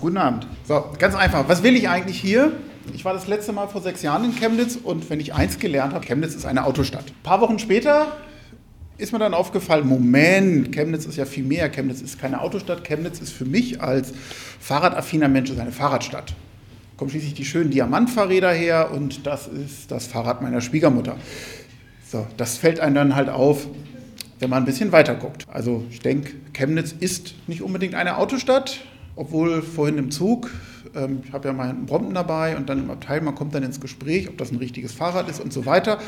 Guten Abend. So, ganz einfach. Was will ich eigentlich hier? Ich war das letzte Mal vor sechs Jahren in Chemnitz und wenn ich eins gelernt habe, Chemnitz ist eine Autostadt. Ein paar Wochen später ist mir dann aufgefallen, Moment, Chemnitz ist ja viel mehr. Chemnitz ist keine Autostadt. Chemnitz ist für mich als fahrradaffiner Mensch eine Fahrradstadt. Kommen schließlich die schönen Diamantfahrräder her und das ist das Fahrrad meiner Schwiegermutter. So, das fällt einem dann halt auf, wenn man ein bisschen weiter guckt. Also ich denke, Chemnitz ist nicht unbedingt eine Autostadt obwohl vorhin im Zug, ähm, ich habe ja mal einen Brompton dabei und dann im Abteil, man kommt dann ins Gespräch, ob das ein richtiges Fahrrad ist und so weiter.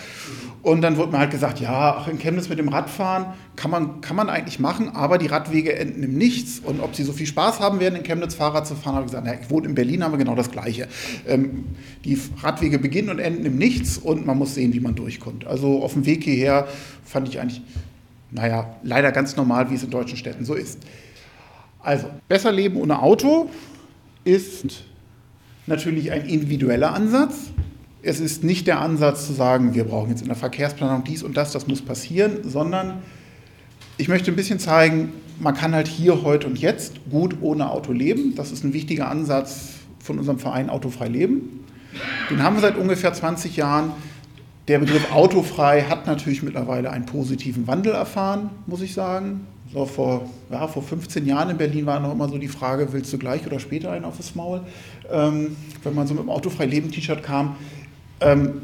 Und dann wurde mir halt gesagt, ja, ach, in Chemnitz mit dem Radfahren kann man, kann man eigentlich machen, aber die Radwege enden im Nichts. Und ob sie so viel Spaß haben werden, in Chemnitz Fahrrad zu fahren, habe ich gesagt, na, ich wohne in Berlin, haben wir genau das Gleiche. Ähm, die Radwege beginnen und enden im Nichts und man muss sehen, wie man durchkommt. Also auf dem Weg hierher fand ich eigentlich, naja, leider ganz normal, wie es in deutschen Städten so ist. Also, besser leben ohne Auto ist natürlich ein individueller Ansatz. Es ist nicht der Ansatz zu sagen, wir brauchen jetzt in der Verkehrsplanung dies und das, das muss passieren, sondern ich möchte ein bisschen zeigen, man kann halt hier, heute und jetzt gut ohne Auto leben. Das ist ein wichtiger Ansatz von unserem Verein Autofrei Leben. Den haben wir seit ungefähr 20 Jahren. Der Begriff autofrei hat natürlich mittlerweile einen positiven Wandel erfahren, muss ich sagen. So vor, ja, vor 15 Jahren in Berlin war noch immer so die Frage, willst du gleich oder später einen auf das Maul? Ähm, wenn man so mit dem Autofrei Leben T-Shirt kam, ähm,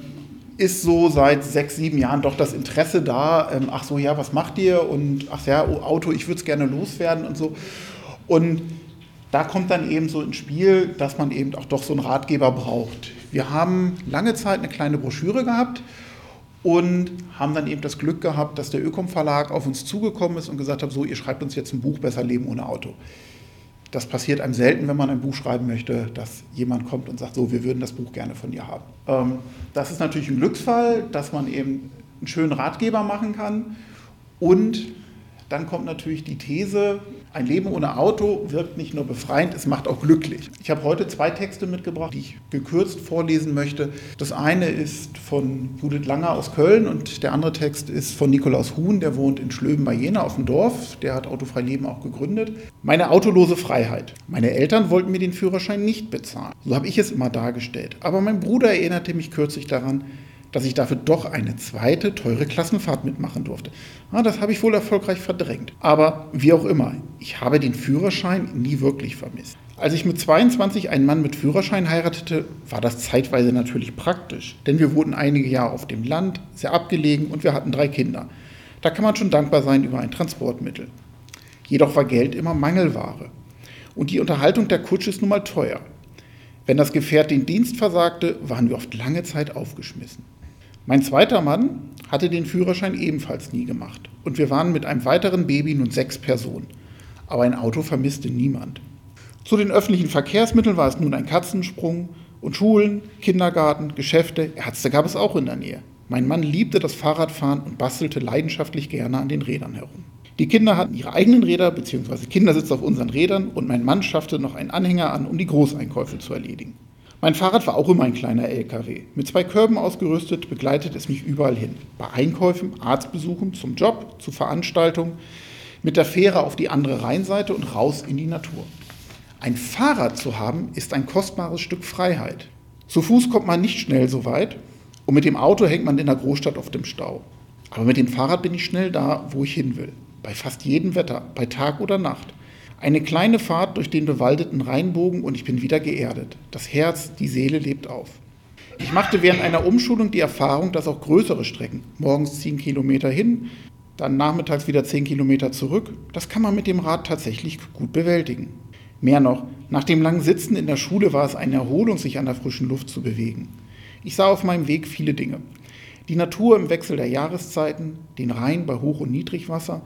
ist so seit sechs, sieben Jahren doch das Interesse da, ähm, ach so, ja, was macht ihr? Und ach ja, oh, Auto, ich würde es gerne loswerden und so. Und da kommt dann eben so ins Spiel, dass man eben auch doch so einen Ratgeber braucht. Wir haben lange Zeit eine kleine Broschüre gehabt und haben dann eben das Glück gehabt, dass der Ökom Verlag auf uns zugekommen ist und gesagt hat, so, ihr schreibt uns jetzt ein Buch Besser Leben ohne Auto. Das passiert einem selten, wenn man ein Buch schreiben möchte, dass jemand kommt und sagt, so, wir würden das Buch gerne von dir haben. Ähm, das ist natürlich ein Glücksfall, dass man eben einen schönen Ratgeber machen kann und dann kommt natürlich die These, ein Leben ohne Auto wirkt nicht nur befreiend, es macht auch glücklich. Ich habe heute zwei Texte mitgebracht, die ich gekürzt vorlesen möchte. Das eine ist von Judith Langer aus Köln und der andere Text ist von Nikolaus Huhn, der wohnt in Schlöben bei Jena auf dem Dorf. Der hat Autofrei Leben auch gegründet. Meine autolose Freiheit. Meine Eltern wollten mir den Führerschein nicht bezahlen. So habe ich es immer dargestellt. Aber mein Bruder erinnerte mich kürzlich daran, dass ich dafür doch eine zweite teure Klassenfahrt mitmachen durfte. Ja, das habe ich wohl erfolgreich verdrängt. Aber wie auch immer, ich habe den Führerschein nie wirklich vermisst. Als ich mit 22 einen Mann mit Führerschein heiratete, war das zeitweise natürlich praktisch, denn wir wohnten einige Jahre auf dem Land, sehr abgelegen und wir hatten drei Kinder. Da kann man schon dankbar sein über ein Transportmittel. Jedoch war Geld immer Mangelware. Und die Unterhaltung der Kutsche ist nun mal teuer. Wenn das Gefährt den Dienst versagte, waren wir oft lange Zeit aufgeschmissen. Mein zweiter Mann hatte den Führerschein ebenfalls nie gemacht und wir waren mit einem weiteren Baby nun sechs Personen. Aber ein Auto vermisste niemand. Zu den öffentlichen Verkehrsmitteln war es nun ein Katzensprung und Schulen, Kindergarten, Geschäfte, Ärzte gab es auch in der Nähe. Mein Mann liebte das Fahrradfahren und bastelte leidenschaftlich gerne an den Rädern herum. Die Kinder hatten ihre eigenen Räder bzw. Kindersitz auf unseren Rädern und mein Mann schaffte noch einen Anhänger an, um die Großeinkäufe zu erledigen. Mein Fahrrad war auch immer ein kleiner LKW. Mit zwei Körben ausgerüstet begleitet es mich überall hin. Bei Einkäufen, Arztbesuchen, zum Job, zu Veranstaltungen, mit der Fähre auf die andere Rheinseite und raus in die Natur. Ein Fahrrad zu haben, ist ein kostbares Stück Freiheit. Zu Fuß kommt man nicht schnell so weit und mit dem Auto hängt man in der Großstadt auf dem Stau. Aber mit dem Fahrrad bin ich schnell da, wo ich hin will. Bei fast jedem Wetter, bei Tag oder Nacht. Eine kleine Fahrt durch den bewaldeten Rheinbogen und ich bin wieder geerdet. Das Herz, die Seele lebt auf. Ich machte während einer Umschulung die Erfahrung, dass auch größere Strecken, morgens 10 Kilometer hin, dann nachmittags wieder 10 Kilometer zurück, das kann man mit dem Rad tatsächlich gut bewältigen. Mehr noch, nach dem langen Sitzen in der Schule war es eine Erholung, sich an der frischen Luft zu bewegen. Ich sah auf meinem Weg viele Dinge. Die Natur im Wechsel der Jahreszeiten, den Rhein bei Hoch- und Niedrigwasser,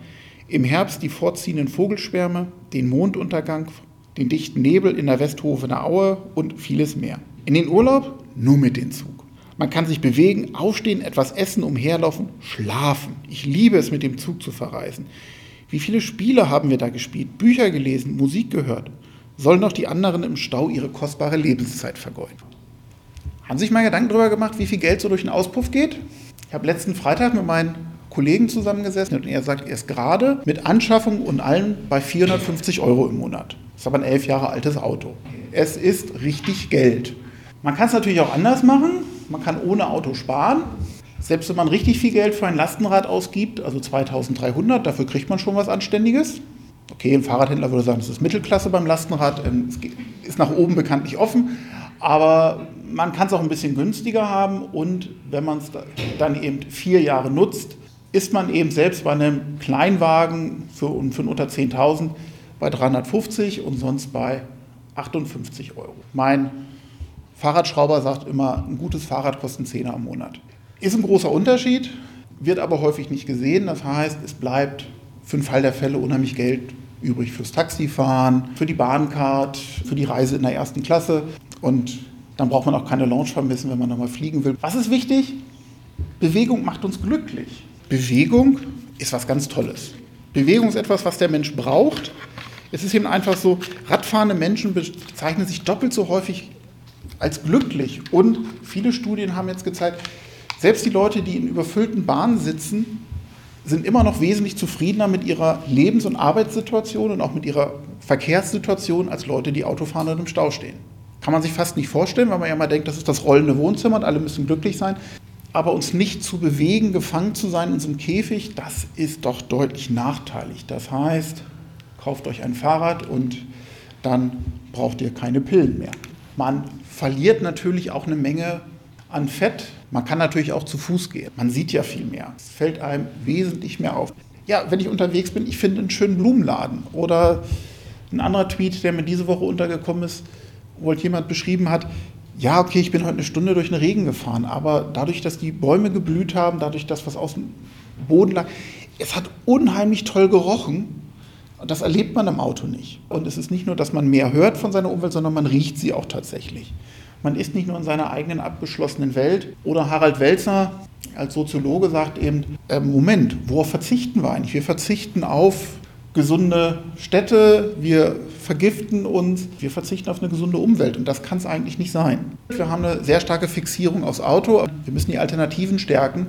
im Herbst die vorziehenden Vogelschwärme, den Monduntergang, den dichten Nebel in der Westhofener Aue und vieles mehr. In den Urlaub nur mit dem Zug. Man kann sich bewegen, aufstehen, etwas essen, umherlaufen, schlafen. Ich liebe es, mit dem Zug zu verreisen. Wie viele Spiele haben wir da gespielt, Bücher gelesen, Musik gehört? Sollen doch die anderen im Stau ihre kostbare Lebenszeit vergeuden? Haben Sie sich mal Gedanken darüber gemacht, wie viel Geld so durch den Auspuff geht? Ich habe letzten Freitag mit meinen Kollegen zusammengesessen und er sagt, er ist gerade mit Anschaffung und allem bei 450 Euro im Monat. ist aber ein elf Jahre altes Auto. Es ist richtig Geld. Man kann es natürlich auch anders machen. Man kann ohne Auto sparen. Selbst wenn man richtig viel Geld für ein Lastenrad ausgibt, also 2300, dafür kriegt man schon was Anständiges. Okay, ein Fahrradhändler würde sagen, das ist Mittelklasse beim Lastenrad. Ähm, es ist nach oben bekanntlich offen. Aber man kann es auch ein bisschen günstiger haben und wenn man es dann eben vier Jahre nutzt, ist man eben selbst bei einem Kleinwagen für, für unter 10.000 bei 350 und sonst bei 58 Euro. Mein Fahrradschrauber sagt immer, ein gutes Fahrrad kostet 10 am Monat. Ist ein großer Unterschied, wird aber häufig nicht gesehen. Das heißt, es bleibt für den Fall der Fälle unheimlich Geld übrig fürs Taxifahren, für die Bahncard, für die Reise in der ersten Klasse. Und dann braucht man auch keine Launch vermissen, wenn man nochmal fliegen will. Was ist wichtig? Bewegung macht uns glücklich. Bewegung ist was ganz Tolles. Bewegung ist etwas, was der Mensch braucht. Es ist eben einfach so, radfahrende Menschen bezeichnen sich doppelt so häufig als glücklich. Und viele Studien haben jetzt gezeigt, selbst die Leute, die in überfüllten Bahnen sitzen, sind immer noch wesentlich zufriedener mit ihrer Lebens- und Arbeitssituation und auch mit ihrer Verkehrssituation als Leute, die Auto fahren und im Stau stehen. Kann man sich fast nicht vorstellen, weil man ja mal denkt, das ist das rollende Wohnzimmer und alle müssen glücklich sein. Aber uns nicht zu bewegen, gefangen zu sein in einem Käfig, das ist doch deutlich nachteilig. Das heißt, kauft euch ein Fahrrad und dann braucht ihr keine Pillen mehr. Man verliert natürlich auch eine Menge an Fett. Man kann natürlich auch zu Fuß gehen. Man sieht ja viel mehr. Es fällt einem wesentlich mehr auf. Ja, wenn ich unterwegs bin, ich finde einen schönen Blumenladen. Oder ein anderer Tweet, der mir diese Woche untergekommen ist, wo halt jemand beschrieben hat, ja, okay, ich bin heute eine Stunde durch den Regen gefahren, aber dadurch, dass die Bäume geblüht haben, dadurch, dass was aus dem Boden lag, es hat unheimlich toll gerochen. Das erlebt man im Auto nicht. Und es ist nicht nur, dass man mehr hört von seiner Umwelt, sondern man riecht sie auch tatsächlich. Man ist nicht nur in seiner eigenen abgeschlossenen Welt. Oder Harald Welzer als Soziologe sagt eben, äh, Moment, worauf verzichten wir eigentlich? Wir verzichten auf gesunde Städte, wir vergiften uns, wir verzichten auf eine gesunde Umwelt und das kann es eigentlich nicht sein. Wir haben eine sehr starke Fixierung aufs Auto, wir müssen die Alternativen stärken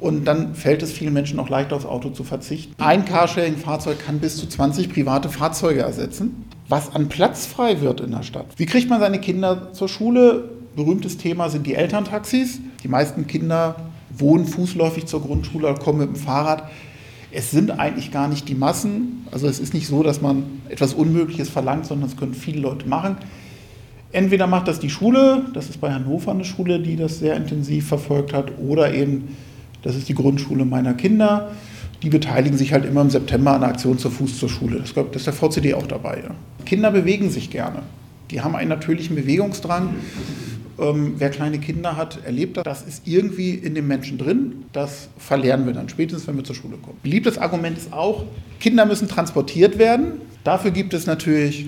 und dann fällt es vielen Menschen auch leichter aufs Auto zu verzichten. Ein Carsharing-Fahrzeug kann bis zu 20 private Fahrzeuge ersetzen, was an Platz frei wird in der Stadt. Wie kriegt man seine Kinder zur Schule? Berühmtes Thema sind die Elterntaxis. Die meisten Kinder wohnen fußläufig zur Grundschule oder kommen mit dem Fahrrad es sind eigentlich gar nicht die Massen. Also es ist nicht so, dass man etwas Unmögliches verlangt, sondern es können viele Leute machen. Entweder macht das die Schule, das ist bei Hannover eine Schule, die das sehr intensiv verfolgt hat, oder eben, das ist die Grundschule meiner Kinder. Die beteiligen sich halt immer im September an der Aktion zur Fuß zur Schule. Das, ist der VCD auch dabei. Kinder bewegen sich gerne. Die haben einen natürlichen Bewegungsdrang. Ähm, wer kleine Kinder hat, erlebt das. Das ist irgendwie in dem Menschen drin. Das verlernen wir dann spätestens, wenn wir zur Schule kommen. Beliebtes Argument ist auch, Kinder müssen transportiert werden. Dafür gibt es natürlich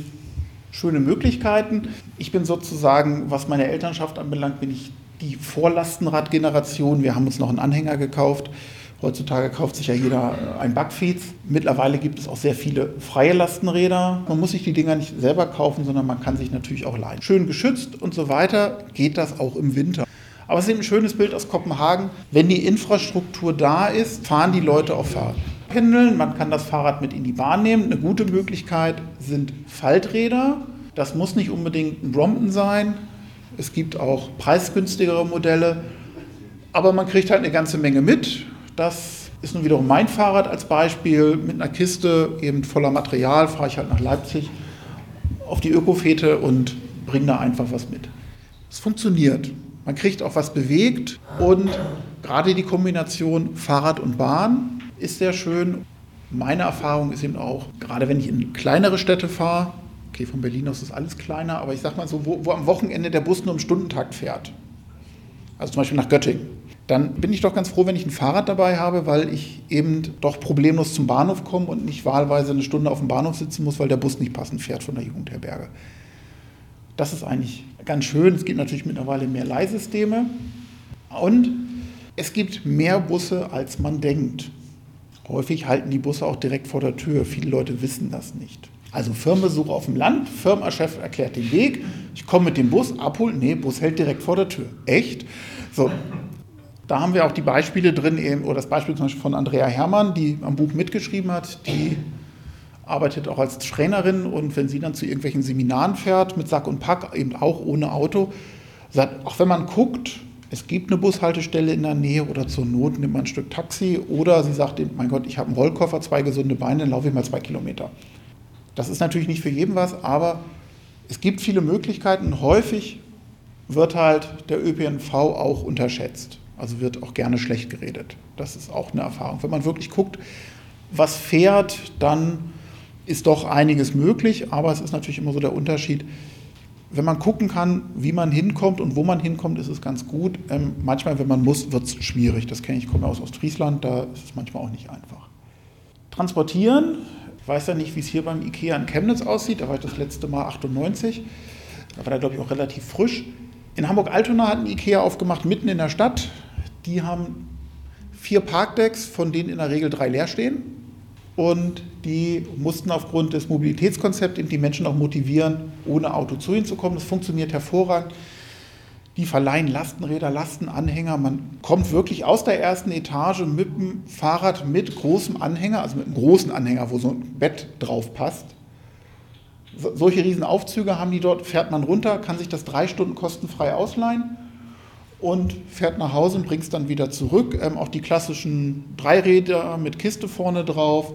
schöne Möglichkeiten. Ich bin sozusagen, was meine Elternschaft anbelangt, bin ich die Vorlastenradgeneration. Wir haben uns noch einen Anhänger gekauft Heutzutage kauft sich ja jeder ein Backfeeds. Mittlerweile gibt es auch sehr viele freie Lastenräder. Man muss sich die Dinger nicht selber kaufen, sondern man kann sich natürlich auch leihen. Schön geschützt und so weiter geht das auch im Winter. Aber es ist eben ein schönes Bild aus Kopenhagen. Wenn die Infrastruktur da ist, fahren die Leute auf Fahrrad. Pendeln, man kann das Fahrrad mit in die Bahn nehmen. Eine gute Möglichkeit sind Falträder. Das muss nicht unbedingt ein Brompton sein. Es gibt auch preisgünstigere Modelle. Aber man kriegt halt eine ganze Menge mit. Das ist nun wiederum mein Fahrrad als Beispiel. Mit einer Kiste eben voller Material fahre ich halt nach Leipzig auf die Ökofete und bringe da einfach was mit. Es funktioniert. Man kriegt auch was bewegt und gerade die Kombination Fahrrad und Bahn ist sehr schön. Meine Erfahrung ist eben auch, gerade wenn ich in kleinere Städte fahre, okay, von Berlin aus ist alles kleiner, aber ich sag mal so, wo, wo am Wochenende der Bus nur im Stundentakt fährt. Also zum Beispiel nach Göttingen dann bin ich doch ganz froh, wenn ich ein Fahrrad dabei habe, weil ich eben doch problemlos zum Bahnhof komme und nicht wahlweise eine Stunde auf dem Bahnhof sitzen muss, weil der Bus nicht passend fährt von der Jugendherberge. Das ist eigentlich ganz schön. Es gibt natürlich mittlerweile mehr Leihsysteme und es gibt mehr Busse, als man denkt. Häufig halten die Busse auch direkt vor der Tür. Viele Leute wissen das nicht. Also Firmenbesuch auf dem Land, Firmenchef erklärt den Weg, ich komme mit dem Bus, abholen, nee, Bus hält direkt vor der Tür. Echt? So, da haben wir auch die Beispiele drin, oder das Beispiel zum Beispiel von Andrea Herrmann, die am Buch mitgeschrieben hat, die arbeitet auch als Trainerin und wenn sie dann zu irgendwelchen Seminaren fährt, mit Sack und Pack, eben auch ohne Auto, sagt, auch wenn man guckt, es gibt eine Bushaltestelle in der Nähe oder zur Not nimmt man ein Stück Taxi oder sie sagt, mein Gott, ich habe einen Rollkoffer, zwei gesunde Beine, dann laufe ich mal zwei Kilometer. Das ist natürlich nicht für jeden was, aber es gibt viele Möglichkeiten. Häufig wird halt der ÖPNV auch unterschätzt. Also wird auch gerne schlecht geredet. Das ist auch eine Erfahrung. Wenn man wirklich guckt, was fährt, dann ist doch einiges möglich, aber es ist natürlich immer so der Unterschied, wenn man gucken kann, wie man hinkommt und wo man hinkommt, ist es ganz gut. Ähm, manchmal, wenn man muss, wird es schwierig. Das kenne ich, ich komme aus Ostfriesland, da ist es manchmal auch nicht einfach. Transportieren, ich weiß ja nicht, wie es hier beim IKEA in Chemnitz aussieht, da war ich das letzte Mal 98. Da war der, glaube ich, auch relativ frisch. In Hamburg-Altona hat ein IKEA aufgemacht, mitten in der Stadt. Die haben vier Parkdecks, von denen in der Regel drei leer stehen und die mussten aufgrund des Mobilitätskonzepts die Menschen auch motivieren, ohne Auto zu ihnen zu kommen. Das funktioniert hervorragend. Die verleihen Lastenräder, Lastenanhänger. Man kommt wirklich aus der ersten Etage mit dem Fahrrad mit großem Anhänger, also mit einem großen Anhänger, wo so ein Bett drauf passt. solche riesen Aufzüge haben die dort, fährt man runter, kann sich das drei Stunden kostenfrei ausleihen und fährt nach Hause und bringt es dann wieder zurück. Ähm, auch die klassischen Dreiräder mit Kiste vorne drauf.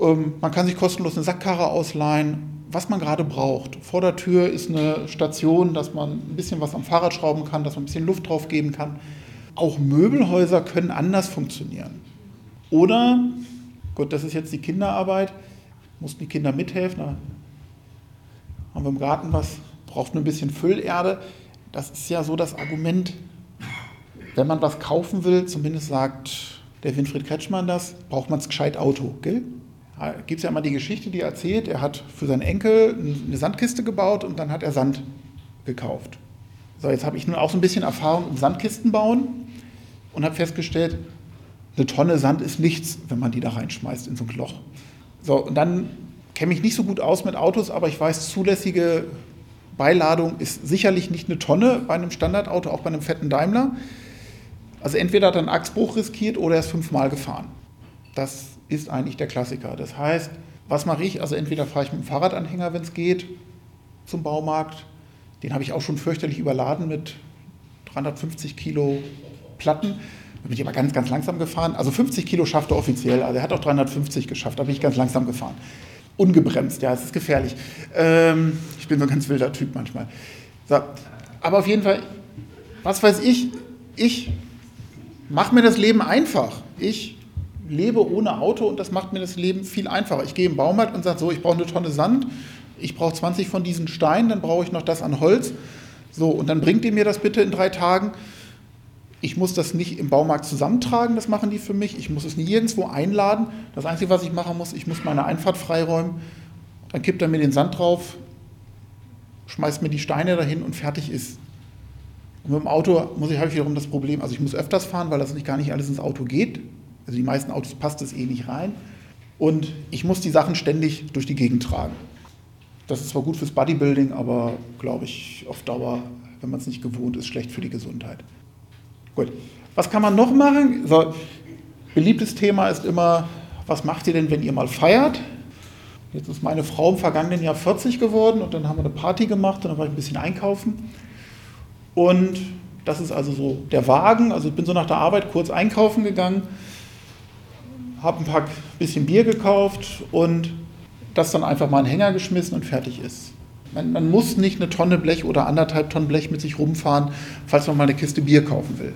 Ähm, man kann sich kostenlos eine Sackkarre ausleihen, was man gerade braucht. Vor der Tür ist eine Station, dass man ein bisschen was am Fahrrad schrauben kann, dass man ein bisschen Luft drauf geben kann. Auch Möbelhäuser können anders funktionieren. Oder, gut, das ist jetzt die Kinderarbeit, mussten die Kinder mithelfen. Da haben wir im Garten was, braucht nur ein bisschen Füllerde das ist ja so das Argument, wenn man was kaufen will, zumindest sagt der Winfried Kretschmann das, braucht man es gescheit Auto, gell? Da gibt es ja immer die Geschichte, die er erzählt, er hat für seinen Enkel eine Sandkiste gebaut und dann hat er Sand gekauft. So, jetzt habe ich nun auch so ein bisschen Erfahrung im Sandkisten bauen und habe festgestellt, eine Tonne Sand ist nichts, wenn man die da reinschmeißt in so ein Loch. So, und dann kenne ich nicht so gut aus mit Autos, aber ich weiß, zulässige Beiladung ist sicherlich nicht eine Tonne bei einem Standardauto, auch bei einem fetten Daimler. Also entweder hat er einen Achsbruch riskiert oder er ist fünfmal gefahren. Das ist eigentlich der Klassiker. Das heißt, was mache ich? Also entweder fahre ich mit dem Fahrradanhänger, wenn es geht, zum Baumarkt. Den habe ich auch schon fürchterlich überladen mit 350 Kilo Platten. Da bin ich aber ganz, ganz langsam gefahren. Also 50 Kilo schafft er offiziell. Also er hat auch 350 geschafft. Da bin ich ganz langsam gefahren ungebremst, ja, es ist gefährlich. Ähm, ich bin so ein ganz wilder Typ manchmal. So, aber auf jeden Fall, was weiß ich, ich mache mir das Leben einfach. Ich lebe ohne Auto und das macht mir das Leben viel einfacher. Ich gehe im Baumarkt und sage so, ich brauche eine Tonne Sand, ich brauche 20 von diesen Steinen, dann brauche ich noch das an Holz. So, und dann bringt ihr mir das bitte in drei Tagen. Ich muss das nicht im Baumarkt zusammentragen, das machen die für mich. Ich muss es nirgendwo einladen. Das Einzige, was ich machen muss, ich muss meine Einfahrt freiräumen. Dann kippt er mir den Sand drauf, schmeißt mir die Steine dahin und fertig ist. Und mit dem Auto muss ich, habe ich wiederum das Problem, also ich muss öfters fahren, weil das nicht gar nicht alles ins Auto geht. Also die meisten Autos passt es eh nicht rein. Und ich muss die Sachen ständig durch die Gegend tragen. Das ist zwar gut fürs Bodybuilding, aber glaube ich auf Dauer, wenn man es nicht gewohnt ist, schlecht für die Gesundheit. Gut. Was kann man noch machen? So, beliebtes Thema ist immer, was macht ihr denn, wenn ihr mal feiert? Jetzt ist meine Frau im vergangenen Jahr 40 geworden und dann haben wir eine Party gemacht und dann war ich ein bisschen einkaufen. Und das ist also so der Wagen. Also ich bin so nach der Arbeit kurz einkaufen gegangen, habe ein paar bisschen Bier gekauft und das dann einfach mal in den Hänger geschmissen und fertig ist. Man, man, muss nicht eine Tonne Blech oder anderthalb Tonnen Blech mit sich rumfahren, falls man mal eine Kiste Bier kaufen will.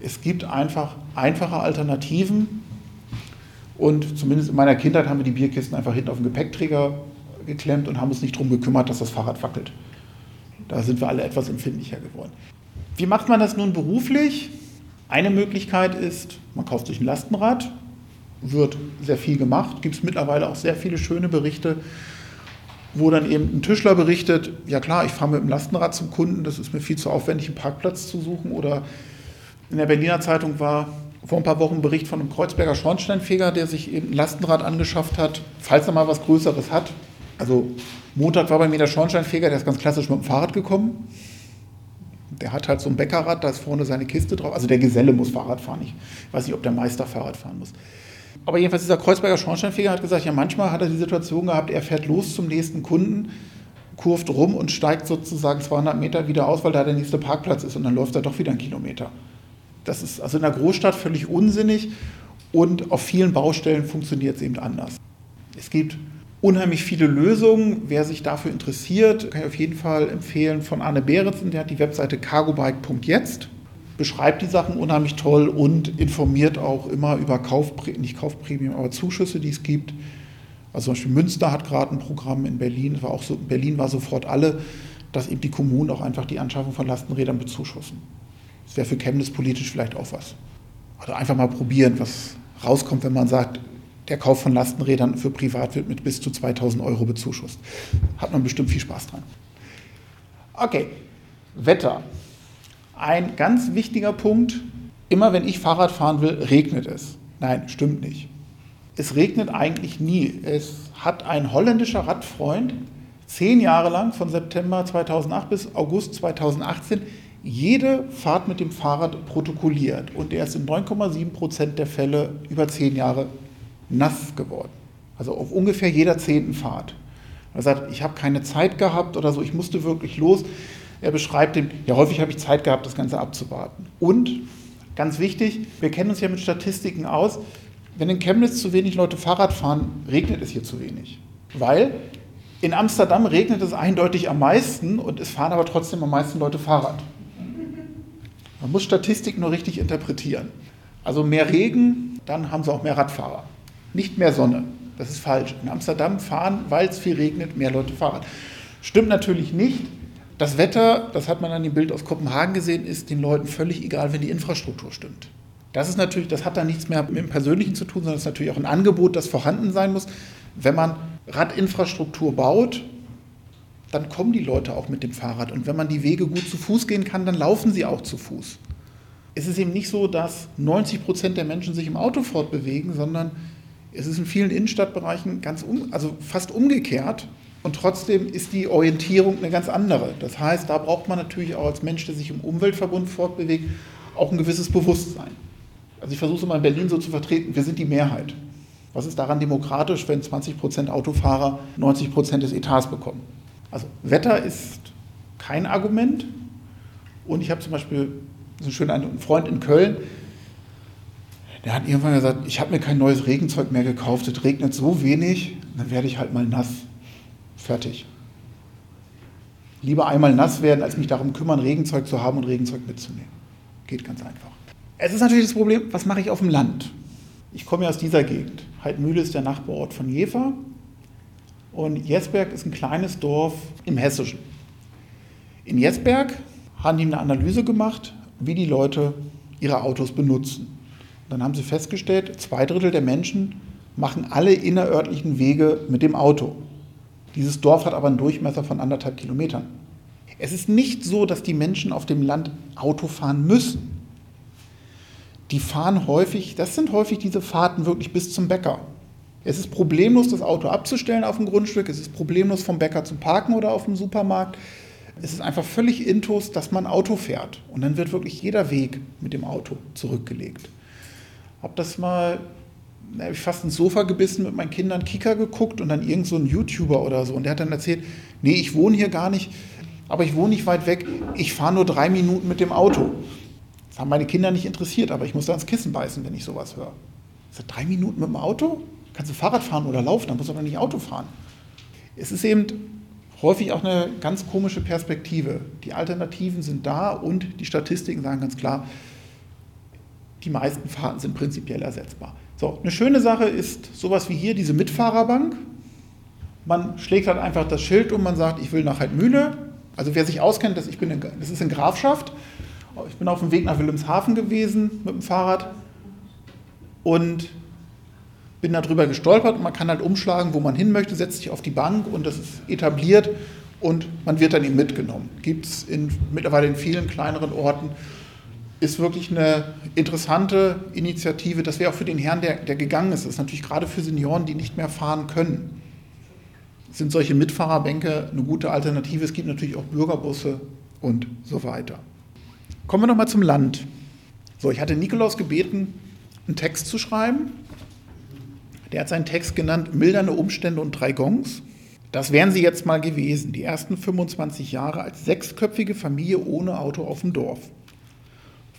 Es gibt einfach einfache Alternativen. Und zumindest in meiner Kindheit haben wir die Bierkisten einfach hinten auf den Gepäckträger geklemmt und haben uns nicht darum gekümmert, dass das Fahrrad wackelt. Da sind wir alle etwas empfindlicher geworden. Wie macht man das nun beruflich? Eine Möglichkeit ist, man kauft sich ein Lastenrad, wird sehr viel gemacht, gibt es mittlerweile auch sehr viele schöne Berichte wo dann eben ein Tischler berichtet, ja klar, ich fahre mit dem Lastenrad zum Kunden, das ist mir viel zu aufwendig, einen Parkplatz zu suchen. Oder in der Berliner Zeitung war vor ein paar Wochen ein Bericht von einem Kreuzberger Schornsteinfeger, der sich eben ein Lastenrad angeschafft hat, falls er mal was Größeres hat. Also Montag war bei mir der Schornsteinfeger, der ist ganz klassisch mit dem Fahrrad gekommen. Der hat halt so ein Bäckerrad, da ist vorne seine Kiste drauf. Also der Geselle muss Fahrrad fahren. Ich weiß nicht, ob der Meister Fahrrad fahren muss. Aber jedenfalls dieser Kreuzberger Schornsteinfeger hat gesagt, ja manchmal hat er die Situation gehabt, er fährt los zum nächsten Kunden, kurft rum und steigt sozusagen 200 Meter wieder aus, weil da der nächste Parkplatz ist und dann läuft er doch wieder einen Kilometer. Das ist also in der Großstadt völlig unsinnig und auf vielen Baustellen funktioniert es eben anders. Es gibt unheimlich viele Lösungen. Wer sich dafür interessiert, kann ich auf jeden Fall empfehlen von Arne Behrensen, der hat die Webseite cargobike.jetzt, beschreibt die Sachen unheimlich toll und informiert auch immer über Kaufprämien, nicht Kaufprämien, aber Zuschüsse, die es gibt. Also zum Beispiel Münster hat gerade ein Programm in Berlin, war auch so, Berlin war sofort alle, dass eben die Kommunen auch einfach die Anschaffung von Lastenrädern bezuschussen. Das wäre für Chemnitz politisch vielleicht auch was. Also einfach mal probieren, was rauskommt, wenn man sagt, der Kauf von Lastenrädern für privat wird mit bis zu 2000 Euro bezuschusst. Hat man bestimmt viel Spaß dran. Okay, Wetter. Ein ganz wichtiger Punkt. Immer wenn ich Fahrrad fahren will, regnet es. Nein, stimmt nicht. Es regnet eigentlich nie. Es hat ein holländischer Radfreund zehn Jahre lang, von September 2008 bis August 2018, jede Fahrt mit dem Fahrrad protokolliert. Und er ist in 9,7 Prozent der Fälle über zehn Jahre nass geworden. Also auf ungefähr jeder zehnten Fahrt. Er sagt, ich habe keine Zeit gehabt oder so, ich musste wirklich los. Er beschreibt dem, ja häufig habe ich Zeit gehabt, das Ganze abzuwarten. Und ganz wichtig, wir kennen uns ja mit Statistiken aus, wenn in Chemnitz zu wenig Leute Fahrrad fahren, regnet es hier zu wenig. Weil in Amsterdam regnet es eindeutig am meisten und es fahren aber trotzdem am meisten Leute Fahrrad. Man muss Statistik nur richtig interpretieren. Also mehr Regen, dann haben sie auch mehr Radfahrer nicht mehr Sonne. Das ist falsch. In Amsterdam fahren, weil es viel regnet, mehr Leute Fahrrad. Stimmt natürlich nicht. Das Wetter, das hat man an dem Bild aus Kopenhagen gesehen, ist den Leuten völlig egal, wenn die Infrastruktur stimmt. Das ist natürlich, das hat dann nichts mehr mit dem Persönlichen zu tun, sondern es ist natürlich auch ein Angebot, das vorhanden sein muss. Wenn man Radinfrastruktur baut, dann kommen die Leute auch mit dem Fahrrad. Und wenn man die Wege gut zu Fuß gehen kann, dann laufen sie auch zu Fuß. Es ist eben nicht so, dass 90 Prozent der Menschen sich im Auto fortbewegen, sondern es ist in vielen Innenstadtbereichen ganz um, also fast umgekehrt. Und trotzdem ist die Orientierung eine ganz andere. Das heißt, da braucht man natürlich auch als Mensch, der sich im Umweltverbund fortbewegt, auch ein gewisses Bewusstsein. Also ich versuche es immer in Berlin so zu vertreten, wir sind die Mehrheit. Was ist daran demokratisch, wenn 20 Prozent Autofahrer 90 Prozent des Etats bekommen? Also Wetter ist kein Argument. Und ich habe zum Beispiel so schön einen Freund in Köln, der hat irgendwann gesagt, ich habe mir kein neues Regenzeug mehr gekauft, es regnet so wenig, dann werde ich halt mal nass. Fertig. Lieber einmal nass werden, als mich darum kümmern, Regenzeug zu haben und Regenzeug mitzunehmen. Geht ganz einfach. Es ist natürlich das Problem, was mache ich auf dem Land? Ich komme ja aus dieser Gegend. Heidmühle ist der Nachbarort von Jever und Jesberg ist ein kleines Dorf im Hessischen. In Jesberg haben die eine Analyse gemacht, wie die Leute ihre Autos benutzen. Dann haben sie festgestellt, zwei Drittel der Menschen machen alle innerörtlichen Wege mit dem Auto. Dieses Dorf hat aber einen Durchmesser von anderthalb Kilometern. Es ist nicht so, dass die Menschen auf dem Land Auto fahren müssen. Die fahren häufig, das sind häufig diese Fahrten wirklich bis zum Bäcker. Es ist problemlos, das Auto abzustellen auf dem Grundstück. Es ist problemlos, vom Bäcker zu parken oder auf dem Supermarkt. Es ist einfach völlig intus, dass man Auto fährt. Und dann wird wirklich jeder Weg mit dem Auto zurückgelegt habe das mal, da habe ich fast ins Sofa gebissen, mit meinen Kindern Kika geguckt und dann irgend so ein YouTuber oder so. Und der hat dann erzählt, nee, ich wohne hier gar nicht, aber ich wohne nicht weit weg, ich fahre nur drei Minuten mit dem Auto. Das haben meine Kinder nicht interessiert, aber ich muss da ins Kissen beißen, wenn ich sowas höre. Ich drei Minuten mit dem Auto? Kannst du Fahrrad fahren oder laufen, dann musst du doch nicht Auto fahren. Es ist eben häufig auch eine ganz komische Perspektive. Die Alternativen sind da und die Statistiken sagen ganz klar, die meisten Fahrten sind prinzipiell ersetzbar. So, eine schöne Sache ist sowas wie hier, diese Mitfahrerbank. Man schlägt halt einfach das Schild um, man sagt, ich will nach Heidmühle. Also wer sich auskennt, das, ich bin in, das ist in Grafschaft. Ich bin auf dem Weg nach Wilhelmshaven gewesen mit dem Fahrrad und bin darüber gestolpert man kann halt umschlagen, wo man hin möchte, setzt sich auf die Bank und das ist etabliert und man wird dann eben mitgenommen. Gibt es mittlerweile in vielen kleineren Orten ist wirklich eine interessante Initiative. Das wäre auch für den Herrn, der, der gegangen ist. Das ist natürlich gerade für Senioren, die nicht mehr fahren können. Sind solche Mitfahrerbänke eine gute Alternative? Es gibt natürlich auch Bürgerbusse und so weiter. Kommen wir nochmal zum Land. So, ich hatte Nikolaus gebeten, einen Text zu schreiben. Der hat seinen Text genannt Mildernde Umstände und drei Gongs. Das wären sie jetzt mal gewesen, die ersten 25 Jahre als sechsköpfige Familie ohne Auto auf dem Dorf.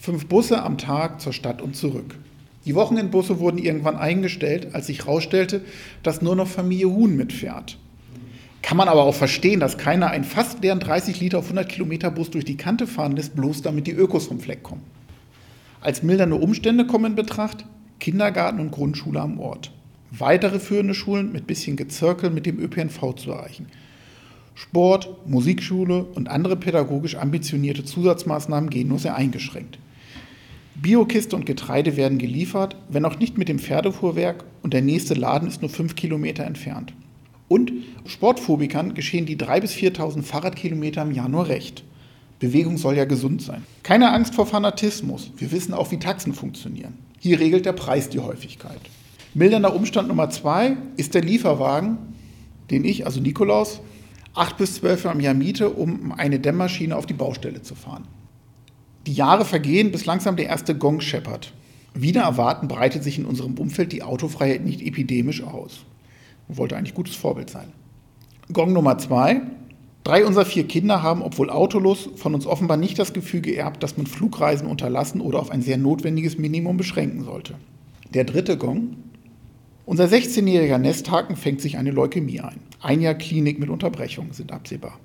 Fünf Busse am Tag zur Stadt und zurück. Die Wochenendbusse wurden irgendwann eingestellt, als sich herausstellte, dass nur noch Familie Huhn mitfährt. Kann man aber auch verstehen, dass keiner einen fast leeren 30 Liter auf 100 Kilometer Bus durch die Kante fahren lässt, bloß damit die Ökos vom Fleck kommen. Als mildernde Umstände kommen in Betracht Kindergarten und Grundschule am Ort. Weitere führende Schulen mit bisschen Gezirkel mit dem ÖPNV zu erreichen. Sport, Musikschule und andere pädagogisch ambitionierte Zusatzmaßnahmen gehen nur sehr eingeschränkt. Biokiste und Getreide werden geliefert, wenn auch nicht mit dem Pferdefuhrwerk und der nächste Laden ist nur fünf Kilometer entfernt. Und Sportphobikern geschehen die 3.000 bis 4.000 Fahrradkilometer im Jahr nur recht. Bewegung soll ja gesund sein. Keine Angst vor Fanatismus. Wir wissen auch, wie Taxen funktionieren. Hier regelt der Preis die Häufigkeit. Mildernder Umstand Nummer zwei ist der Lieferwagen, den ich, also Nikolaus, acht bis zwölf am Jahr miete, um eine Dämmmaschine auf die Baustelle zu fahren. Die Jahre vergehen, bis langsam der erste Gong scheppert. Wieder erwarten breitet sich in unserem Umfeld die Autofreiheit nicht epidemisch aus wollte eigentlich gutes Vorbild sein. Gong Nummer zwei. Drei unserer vier Kinder haben, obwohl autolos, von uns offenbar nicht das Gefühl geerbt, dass man Flugreisen unterlassen oder auf ein sehr notwendiges Minimum beschränken sollte. Der dritte Gong. Unser 16-jähriger Nesthaken fängt sich eine Leukämie ein. Ein Jahr Klinik mit Unterbrechungen sind absehbar.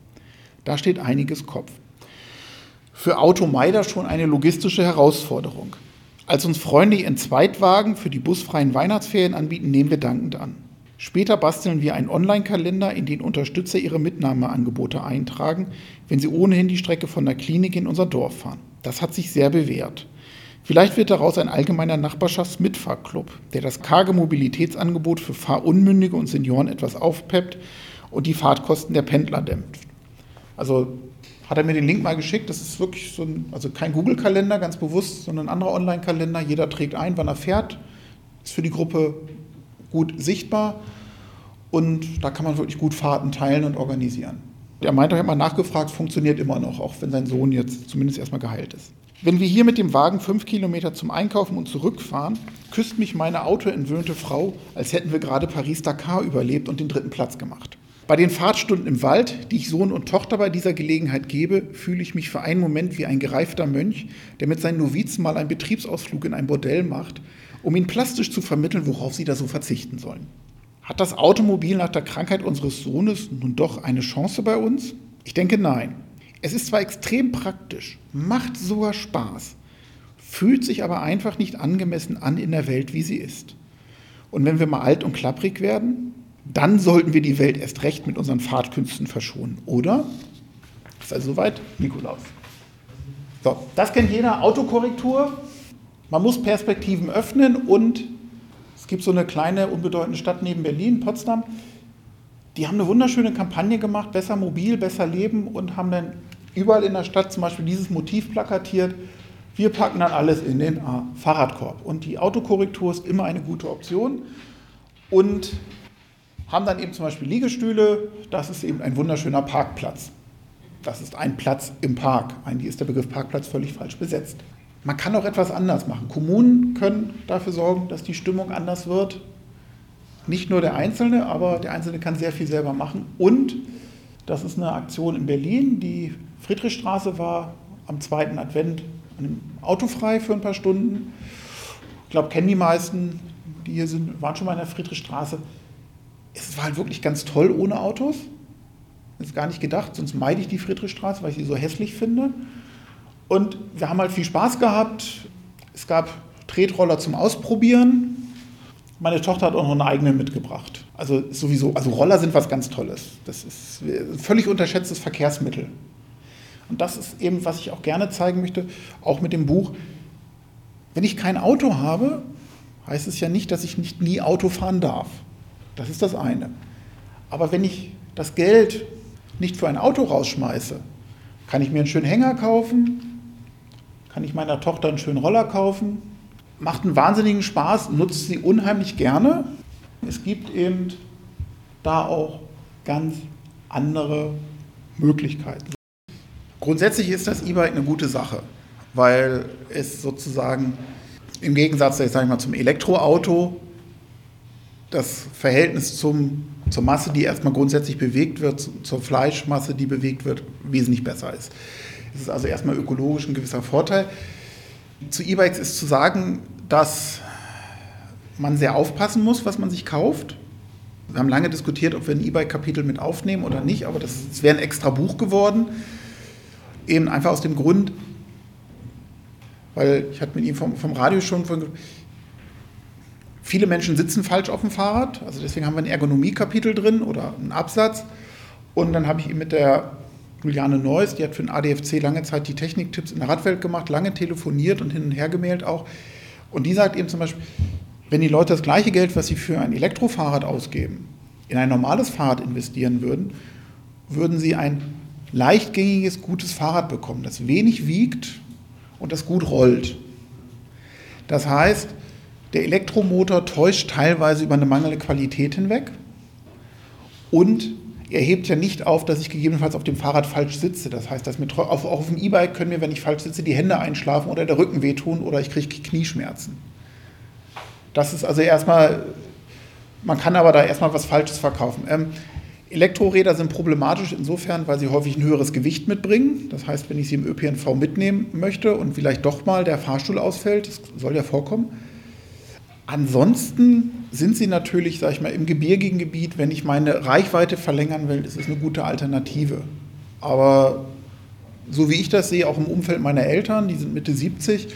Da steht einiges Kopf. Für Automeider schon eine logistische Herausforderung. Als uns Freunde ihren Zweitwagen für die busfreien Weihnachtsferien anbieten, nehmen wir dankend an. Später basteln wir einen Online-Kalender, in den Unterstützer ihre Mitnahmeangebote eintragen, wenn sie ohnehin die Strecke von der Klinik in unser Dorf fahren. Das hat sich sehr bewährt. Vielleicht wird daraus ein allgemeiner Nachbarschaftsmitfahrclub, der das karge Mobilitätsangebot für Fahrunmündige und Senioren etwas aufpeppt und die Fahrtkosten der Pendler dämpft. Also hat er mir den Link mal geschickt. Das ist wirklich so ein, also kein Google-Kalender, ganz bewusst, sondern ein anderer Online-Kalender. Jeder trägt ein, wann er fährt. Ist für die Gruppe gut sichtbar und da kann man wirklich gut Fahrten teilen und organisieren. Der meinte, ich habe mal nachgefragt, funktioniert immer noch, auch wenn sein Sohn jetzt zumindest erstmal geheilt ist. Wenn wir hier mit dem Wagen fünf Kilometer zum Einkaufen und zurückfahren, küsst mich meine autoentwöhnte Frau, als hätten wir gerade Paris-Dakar überlebt und den dritten Platz gemacht. Bei den Fahrtstunden im Wald, die ich Sohn und Tochter bei dieser Gelegenheit gebe, fühle ich mich für einen Moment wie ein gereifter Mönch, der mit seinen Novizen mal einen Betriebsausflug in ein Bordell macht um ihnen plastisch zu vermitteln, worauf sie da so verzichten sollen. Hat das Automobil nach der Krankheit unseres Sohnes nun doch eine Chance bei uns? Ich denke nein. Es ist zwar extrem praktisch, macht sogar Spaß, fühlt sich aber einfach nicht angemessen an in der Welt, wie sie ist. Und wenn wir mal alt und klapprig werden, dann sollten wir die Welt erst recht mit unseren Fahrtkünsten verschonen, oder? Ist also soweit, Nikolaus. So, das kennt jeder. Autokorrektur, man muss Perspektiven öffnen und es gibt so eine kleine, unbedeutende Stadt neben Berlin, Potsdam. Die haben eine wunderschöne Kampagne gemacht, besser mobil, besser leben und haben dann überall in der Stadt zum Beispiel dieses Motiv plakatiert. Wir packen dann alles in den ah, Fahrradkorb. Und die Autokorrektur ist immer eine gute Option. Und haben dann eben zum Beispiel Liegestühle. Das ist eben ein wunderschöner Parkplatz. Das ist ein Platz im Park. Eigentlich ist der Begriff Parkplatz völlig falsch besetzt. Man kann auch etwas anders machen. Kommunen können dafür sorgen, dass die Stimmung anders wird. Nicht nur der Einzelne, aber der Einzelne kann sehr viel selber machen. Und das ist eine Aktion in Berlin. Die Friedrichstraße war am zweiten Advent autofrei für ein paar Stunden. Ich glaube, kennen die meisten, die hier sind, waren schon mal in der Friedrichstraße. Es war halt wirklich ganz toll ohne Autos. Das ist gar nicht gedacht, sonst meide ich die Friedrichstraße, weil ich sie so hässlich finde. Und wir haben halt viel Spaß gehabt. Es gab Tretroller zum Ausprobieren. Meine Tochter hat auch noch eine eigene mitgebracht. Also sowieso, also Roller sind was ganz Tolles. Das ist ein völlig unterschätztes Verkehrsmittel. Und das ist eben, was ich auch gerne zeigen möchte, auch mit dem Buch. Wenn ich kein Auto habe, heißt es ja nicht, dass ich nicht nie Auto fahren darf. Das ist das eine. Aber wenn ich das Geld nicht für ein Auto rausschmeiße, kann ich mir einen schönen Hänger kaufen, kann ich meiner Tochter einen schönen Roller kaufen. Macht einen wahnsinnigen Spaß, nutzt sie unheimlich gerne. Es gibt eben da auch ganz andere Möglichkeiten. Grundsätzlich ist das E-Bike eine gute Sache, weil es sozusagen im Gegensatz, ich mal, zum Elektroauto das Verhältnis zum, zur Masse, die erstmal grundsätzlich bewegt wird, zur Fleischmasse, die bewegt wird, wesentlich besser ist. Es ist also erstmal ökologisch ein gewisser Vorteil. Zu E-Bikes ist zu sagen, dass man sehr aufpassen muss, was man sich kauft. Wir haben lange diskutiert, ob wir ein E-Bike-Kapitel mit aufnehmen oder nicht, aber das, das wäre ein extra Buch geworden. Eben einfach aus dem Grund, weil ich hatte mit ihm vom, vom Radio schon von, viele Menschen sitzen falsch auf dem Fahrrad, also deswegen haben wir ein Ergonomie-Kapitel drin oder einen Absatz. Und dann habe ich ihm mit der Juliane Neuss, die hat für den ADFC lange Zeit die Techniktipps in der Radwelt gemacht, lange telefoniert und hin und her gemailt auch. Und die sagt eben zum Beispiel, wenn die Leute das gleiche Geld, was sie für ein Elektrofahrrad ausgeben, in ein normales Fahrrad investieren würden, würden sie ein leichtgängiges, gutes Fahrrad bekommen, das wenig wiegt und das gut rollt. Das heißt, der Elektromotor täuscht teilweise über eine mangelnde Qualität hinweg und er hebt ja nicht auf, dass ich gegebenenfalls auf dem Fahrrad falsch sitze. Das heißt, dass mir auch auf dem E-Bike können mir, wenn ich falsch sitze, die Hände einschlafen oder der Rücken wehtun oder ich kriege Knieschmerzen. Das ist also erstmal, man kann aber da erstmal was Falsches verkaufen. Ähm, Elektroräder sind problematisch insofern, weil sie häufig ein höheres Gewicht mitbringen. Das heißt, wenn ich sie im ÖPNV mitnehmen möchte und vielleicht doch mal der Fahrstuhl ausfällt, das soll ja vorkommen. Ansonsten sind sie natürlich, sage ich mal, im gebirgigen Gebiet, wenn ich meine Reichweite verlängern will, ist es eine gute Alternative. Aber so wie ich das sehe, auch im Umfeld meiner Eltern, die sind Mitte 70,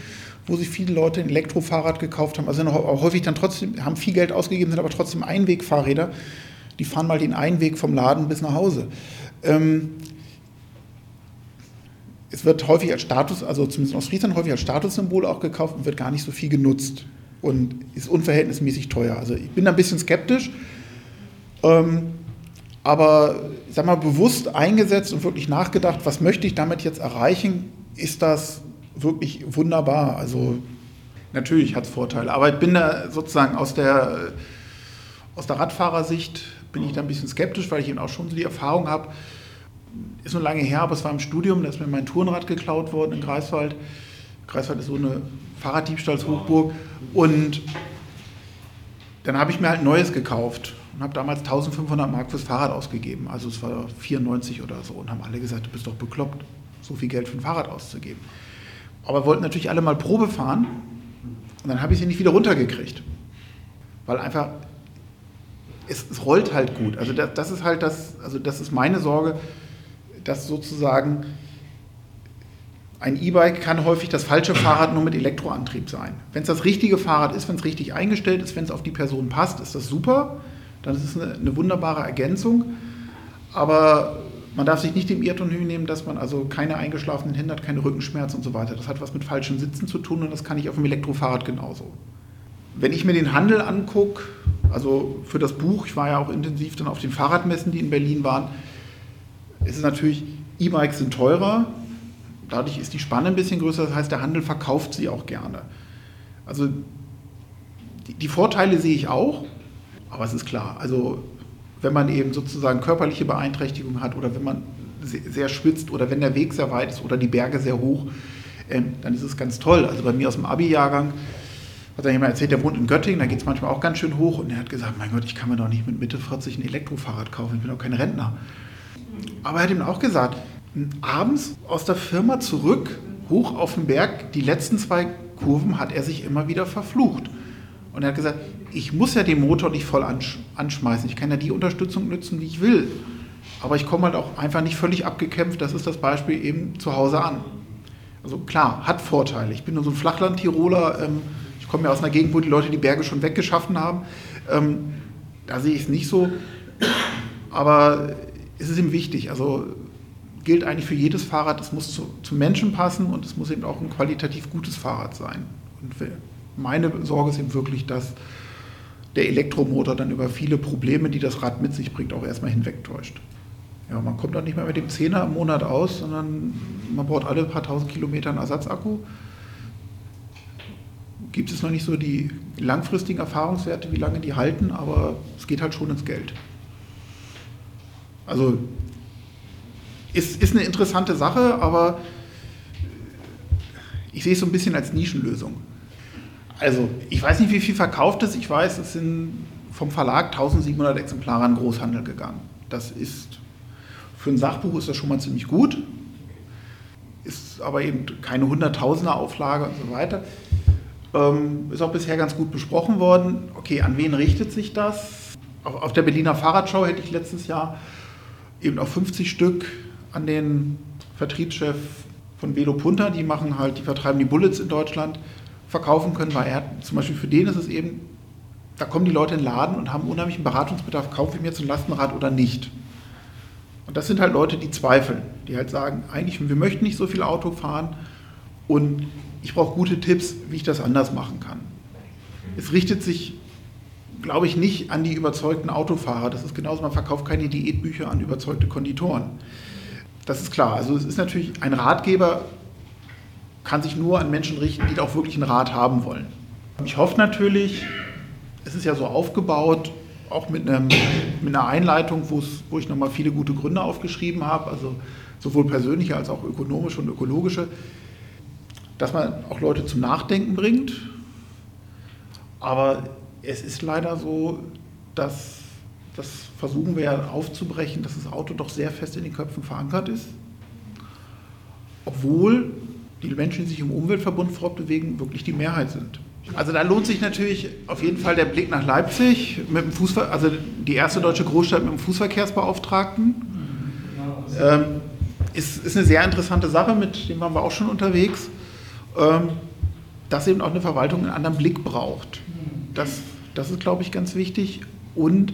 wo sich viele Leute ein Elektrofahrrad gekauft haben, also häufig dann trotzdem, haben viel Geld ausgegeben, sind aber trotzdem Einwegfahrräder, die fahren mal den Einweg vom Laden bis nach Hause. Ähm, es wird häufig als Status, also zumindest aus Friesland häufig als Statussymbol auch gekauft und wird gar nicht so viel genutzt und ist unverhältnismäßig teuer. Also ich bin da ein bisschen skeptisch, ähm, aber ich sag mal bewusst eingesetzt und wirklich nachgedacht, was möchte ich damit jetzt erreichen, ist das wirklich wunderbar. Also natürlich hat es Vorteile, aber ich bin da sozusagen aus der, aus der Radfahrersicht bin ich da ein bisschen skeptisch, weil ich eben auch schon so die Erfahrung habe, ist nur lange her, aber es war im Studium, da ist mir mein Tourenrad geklaut worden in Greifswald. Greifswald ist so eine Fahrraddiebstahlshochburg und dann habe ich mir halt ein neues gekauft und habe damals 1500 Mark fürs Fahrrad ausgegeben. Also es war 94 oder so und haben alle gesagt, du bist doch bekloppt, so viel Geld für ein Fahrrad auszugeben aber wollten natürlich alle mal Probe fahren. Und dann habe ich sie nicht wieder runtergekriegt. Weil einfach, es, es rollt halt gut. Also das, das, ist halt das, also das ist meine Sorge, dass sozusagen ein E-Bike kann häufig das falsche Fahrrad nur mit Elektroantrieb sein. Wenn es das richtige Fahrrad ist, wenn es richtig eingestellt ist, wenn es auf die Person passt, ist das super. Dann ist es eine, eine wunderbare Ergänzung. Aber man darf sich nicht dem Irrtum hinnehmen, dass man also keine eingeschlafenen Hände hat, keine Rückenschmerzen und so weiter. Das hat was mit falschem Sitzen zu tun und das kann ich auf dem Elektrofahrrad genauso. Wenn ich mir den Handel angucke, also für das Buch, ich war ja auch intensiv dann auf den Fahrradmessen, die in Berlin waren, ist es natürlich, E-Bikes sind teurer, dadurch ist die Spanne ein bisschen größer, das heißt, der Handel verkauft sie auch gerne. Also die, die Vorteile sehe ich auch, aber es ist klar, also wenn man eben sozusagen körperliche Beeinträchtigungen hat oder wenn man sehr schwitzt oder wenn der Weg sehr weit ist oder die Berge sehr hoch, ähm, dann ist es ganz toll. Also bei mir aus dem Abi-Jahrgang hat er jemand erzählt, der wohnt in Göttingen, da geht es manchmal auch ganz schön hoch und er hat gesagt, mein Gott, ich kann mir doch nicht mit Mitte 40 ein Elektrofahrrad kaufen, ich bin doch kein Rentner. Aber er hat ihm auch gesagt, abends aus der Firma zurück, hoch auf den Berg, die letzten zwei Kurven hat er sich immer wieder verflucht. Und er hat gesagt, ich muss ja den Motor nicht voll ansch anschmeißen. Ich kann ja die Unterstützung nutzen, die ich will. Aber ich komme halt auch einfach nicht völlig abgekämpft, das ist das Beispiel, eben zu Hause an. Also klar, hat Vorteile. Ich bin nur so ein Flachland-Tiroler. Ähm, ich komme ja aus einer Gegend, wo die Leute die Berge schon weggeschaffen haben. Ähm, da sehe ich es nicht so. Aber es ist ihm wichtig. Also gilt eigentlich für jedes Fahrrad, es muss zu, zu Menschen passen und es muss eben auch ein qualitativ gutes Fahrrad sein. Und meine Sorge ist eben wirklich, dass der Elektromotor dann über viele Probleme, die das Rad mit sich bringt, auch erstmal hinwegtäuscht. Ja, man kommt dann nicht mehr mit dem Zehner im Monat aus, sondern man braucht alle paar tausend Kilometer einen Ersatzakku. Gibt es noch nicht so die langfristigen Erfahrungswerte, wie lange die halten, aber es geht halt schon ins Geld. Also ist, ist eine interessante Sache, aber ich sehe es so ein bisschen als Nischenlösung. Also, ich weiß nicht, wie viel verkauft ist. Ich weiß, es sind vom Verlag 1700 Exemplare an Großhandel gegangen. Das ist für ein Sachbuch ist das schon mal ziemlich gut, ist aber eben keine Hunderttausender Auflage und so weiter. Ähm, ist auch bisher ganz gut besprochen worden. Okay, an wen richtet sich das? Auf, auf der Berliner Fahrradschau hätte ich letztes Jahr eben auch 50 Stück an den Vertriebschef von Velo Punta, die machen halt, die vertreiben die Bullets in Deutschland, verkaufen können, weil er zum Beispiel für den ist es eben, da kommen die Leute in den Laden und haben unheimlichen Beratungsbedarf, kaufe ich mir jetzt ein Lastenrad oder nicht. Und das sind halt Leute, die zweifeln, die halt sagen, eigentlich, wir möchten nicht so viel Auto fahren und ich brauche gute Tipps, wie ich das anders machen kann. Es richtet sich, glaube ich, nicht an die überzeugten Autofahrer. Das ist genauso, man verkauft keine Diätbücher an überzeugte Konditoren. Das ist klar. Also es ist natürlich, ein Ratgeber kann sich nur an Menschen richten, die auch wirklich einen Rat haben wollen. Ich hoffe natürlich, es ist ja so aufgebaut, auch mit, einem, mit einer Einleitung, wo ich nochmal viele gute Gründe aufgeschrieben habe, also sowohl persönliche als auch ökonomische und ökologische, dass man auch Leute zum Nachdenken bringt. Aber es ist leider so, dass das versuchen wir ja aufzubrechen, dass das Auto doch sehr fest in den Köpfen verankert ist. Obwohl die Menschen, die sich im Umweltverbund fortbewegen, wirklich die Mehrheit sind. Also da lohnt sich natürlich auf jeden Fall der Blick nach Leipzig mit dem Fußver also die erste deutsche Großstadt mit dem Fußverkehrsbeauftragten. Ähm, ist, ist eine sehr interessante Sache, mit dem waren wir auch schon unterwegs, ähm, dass eben auch eine Verwaltung einen anderen Blick braucht. Das, das ist, glaube ich, ganz wichtig. Und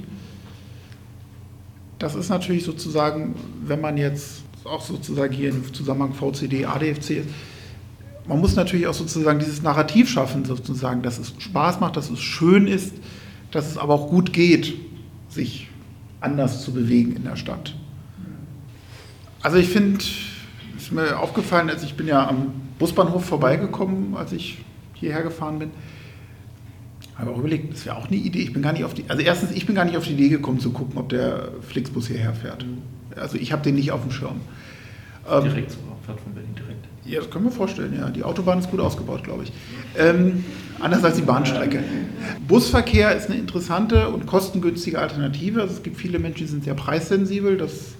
das ist natürlich sozusagen, wenn man jetzt auch sozusagen hier im Zusammenhang VCD, ADFC ist, man muss natürlich auch sozusagen dieses Narrativ schaffen, sozusagen, dass es Spaß macht, dass es schön ist, dass es aber auch gut geht, sich anders zu bewegen in der Stadt. Also ich finde, es ist mir aufgefallen, als ich bin ja am Busbahnhof vorbeigekommen, als ich hierher gefahren bin, habe auch überlegt, das wäre auch eine Idee. Ich bin gar nicht auf die, also erstens, ich bin gar nicht auf die Idee gekommen zu gucken, ob der Flixbus hierher fährt. Also ich habe den nicht auf dem Schirm. Ähm, direkt zur Abfahrt von Berlin direkt. Ja, das können wir vorstellen, ja. Die Autobahn ist gut ausgebaut, glaube ich. Ähm, anders als die Bahnstrecke. Busverkehr ist eine interessante und kostengünstige Alternative. Also es gibt viele Menschen, die sind sehr preissensibel. Das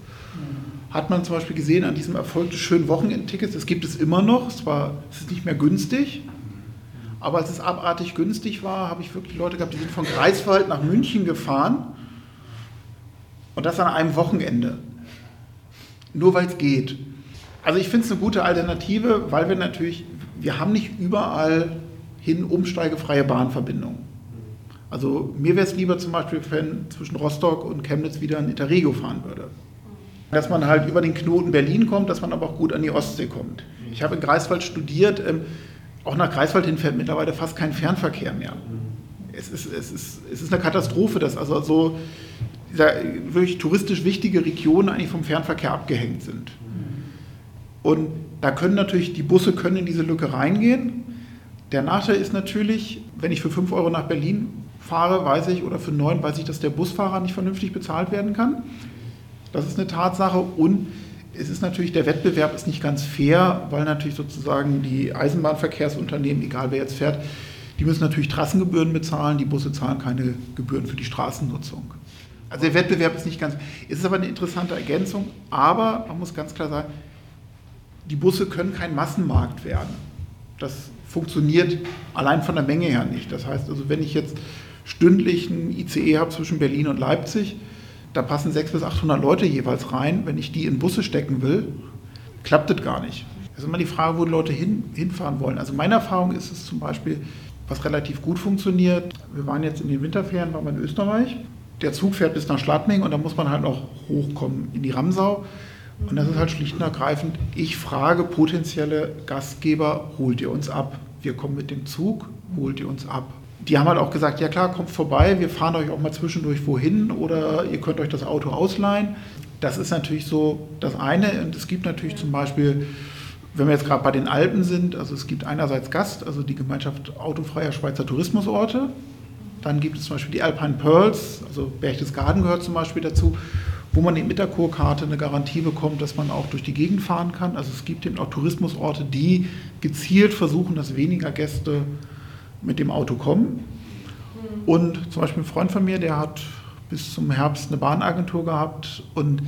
hat man zum Beispiel gesehen an diesem Erfolg des schönen Wochenendtickets. Das gibt es immer noch. Zwar ist es nicht mehr günstig, aber als es abartig günstig war, habe ich wirklich Leute gehabt, die sind von Greifswald nach München gefahren und das an einem Wochenende. Nur weil es geht. Also ich finde es eine gute Alternative, weil wir natürlich, wir haben nicht überall hin umsteigefreie Bahnverbindungen. Also mir wäre es lieber zum Beispiel, wenn zwischen Rostock und Chemnitz wieder ein Interregio fahren würde. Dass man halt über den Knoten Berlin kommt, dass man aber auch gut an die Ostsee kommt. Ich habe in Greifswald studiert, ähm, auch nach Greifswald hin fährt mittlerweile fast kein Fernverkehr mehr. Es ist, es ist, es ist eine Katastrophe, dass also so wirklich touristisch wichtige Regionen eigentlich vom Fernverkehr abgehängt sind. Und da können natürlich, die Busse können in diese Lücke reingehen. Der Nachteil ist natürlich, wenn ich für 5 Euro nach Berlin fahre, weiß ich, oder für 9 weiß ich, dass der Busfahrer nicht vernünftig bezahlt werden kann. Das ist eine Tatsache. Und es ist natürlich, der Wettbewerb ist nicht ganz fair, weil natürlich sozusagen die Eisenbahnverkehrsunternehmen, egal wer jetzt fährt, die müssen natürlich Trassengebühren bezahlen, die Busse zahlen keine Gebühren für die Straßennutzung. Also der Wettbewerb ist nicht ganz, es ist aber eine interessante Ergänzung, aber man muss ganz klar sagen, die Busse können kein Massenmarkt werden. Das funktioniert allein von der Menge her nicht. Das heißt also, wenn ich jetzt stündlich ein ICE habe zwischen Berlin und Leipzig, da passen 600 bis 800 Leute jeweils rein. Wenn ich die in Busse stecken will, klappt das gar nicht. Das ist immer die Frage, wo die Leute hin, hinfahren wollen. Also meine Erfahrung ist es zum Beispiel, was relativ gut funktioniert. Wir waren jetzt in den Winterferien, waren wir in Österreich. Der Zug fährt bis nach Schladming und da muss man halt noch hochkommen in die Ramsau. Und das ist halt schlicht und ergreifend, ich frage potenzielle Gastgeber, holt ihr uns ab? Wir kommen mit dem Zug, holt ihr uns ab? Die haben halt auch gesagt, ja klar, kommt vorbei, wir fahren euch auch mal zwischendurch wohin oder ihr könnt euch das Auto ausleihen. Das ist natürlich so das eine. Und es gibt natürlich zum Beispiel, wenn wir jetzt gerade bei den Alpen sind, also es gibt einerseits Gast, also die Gemeinschaft Autofreier Schweizer Tourismusorte. Dann gibt es zum Beispiel die Alpine Pearls, also Berchtesgaden gehört zum Beispiel dazu, wo man eben mit der Kurkarte eine Garantie bekommt, dass man auch durch die Gegend fahren kann. Also es gibt eben auch Tourismusorte, die gezielt versuchen, dass weniger Gäste mit dem Auto kommen. Und zum Beispiel ein Freund von mir, der hat bis zum Herbst eine Bahnagentur gehabt und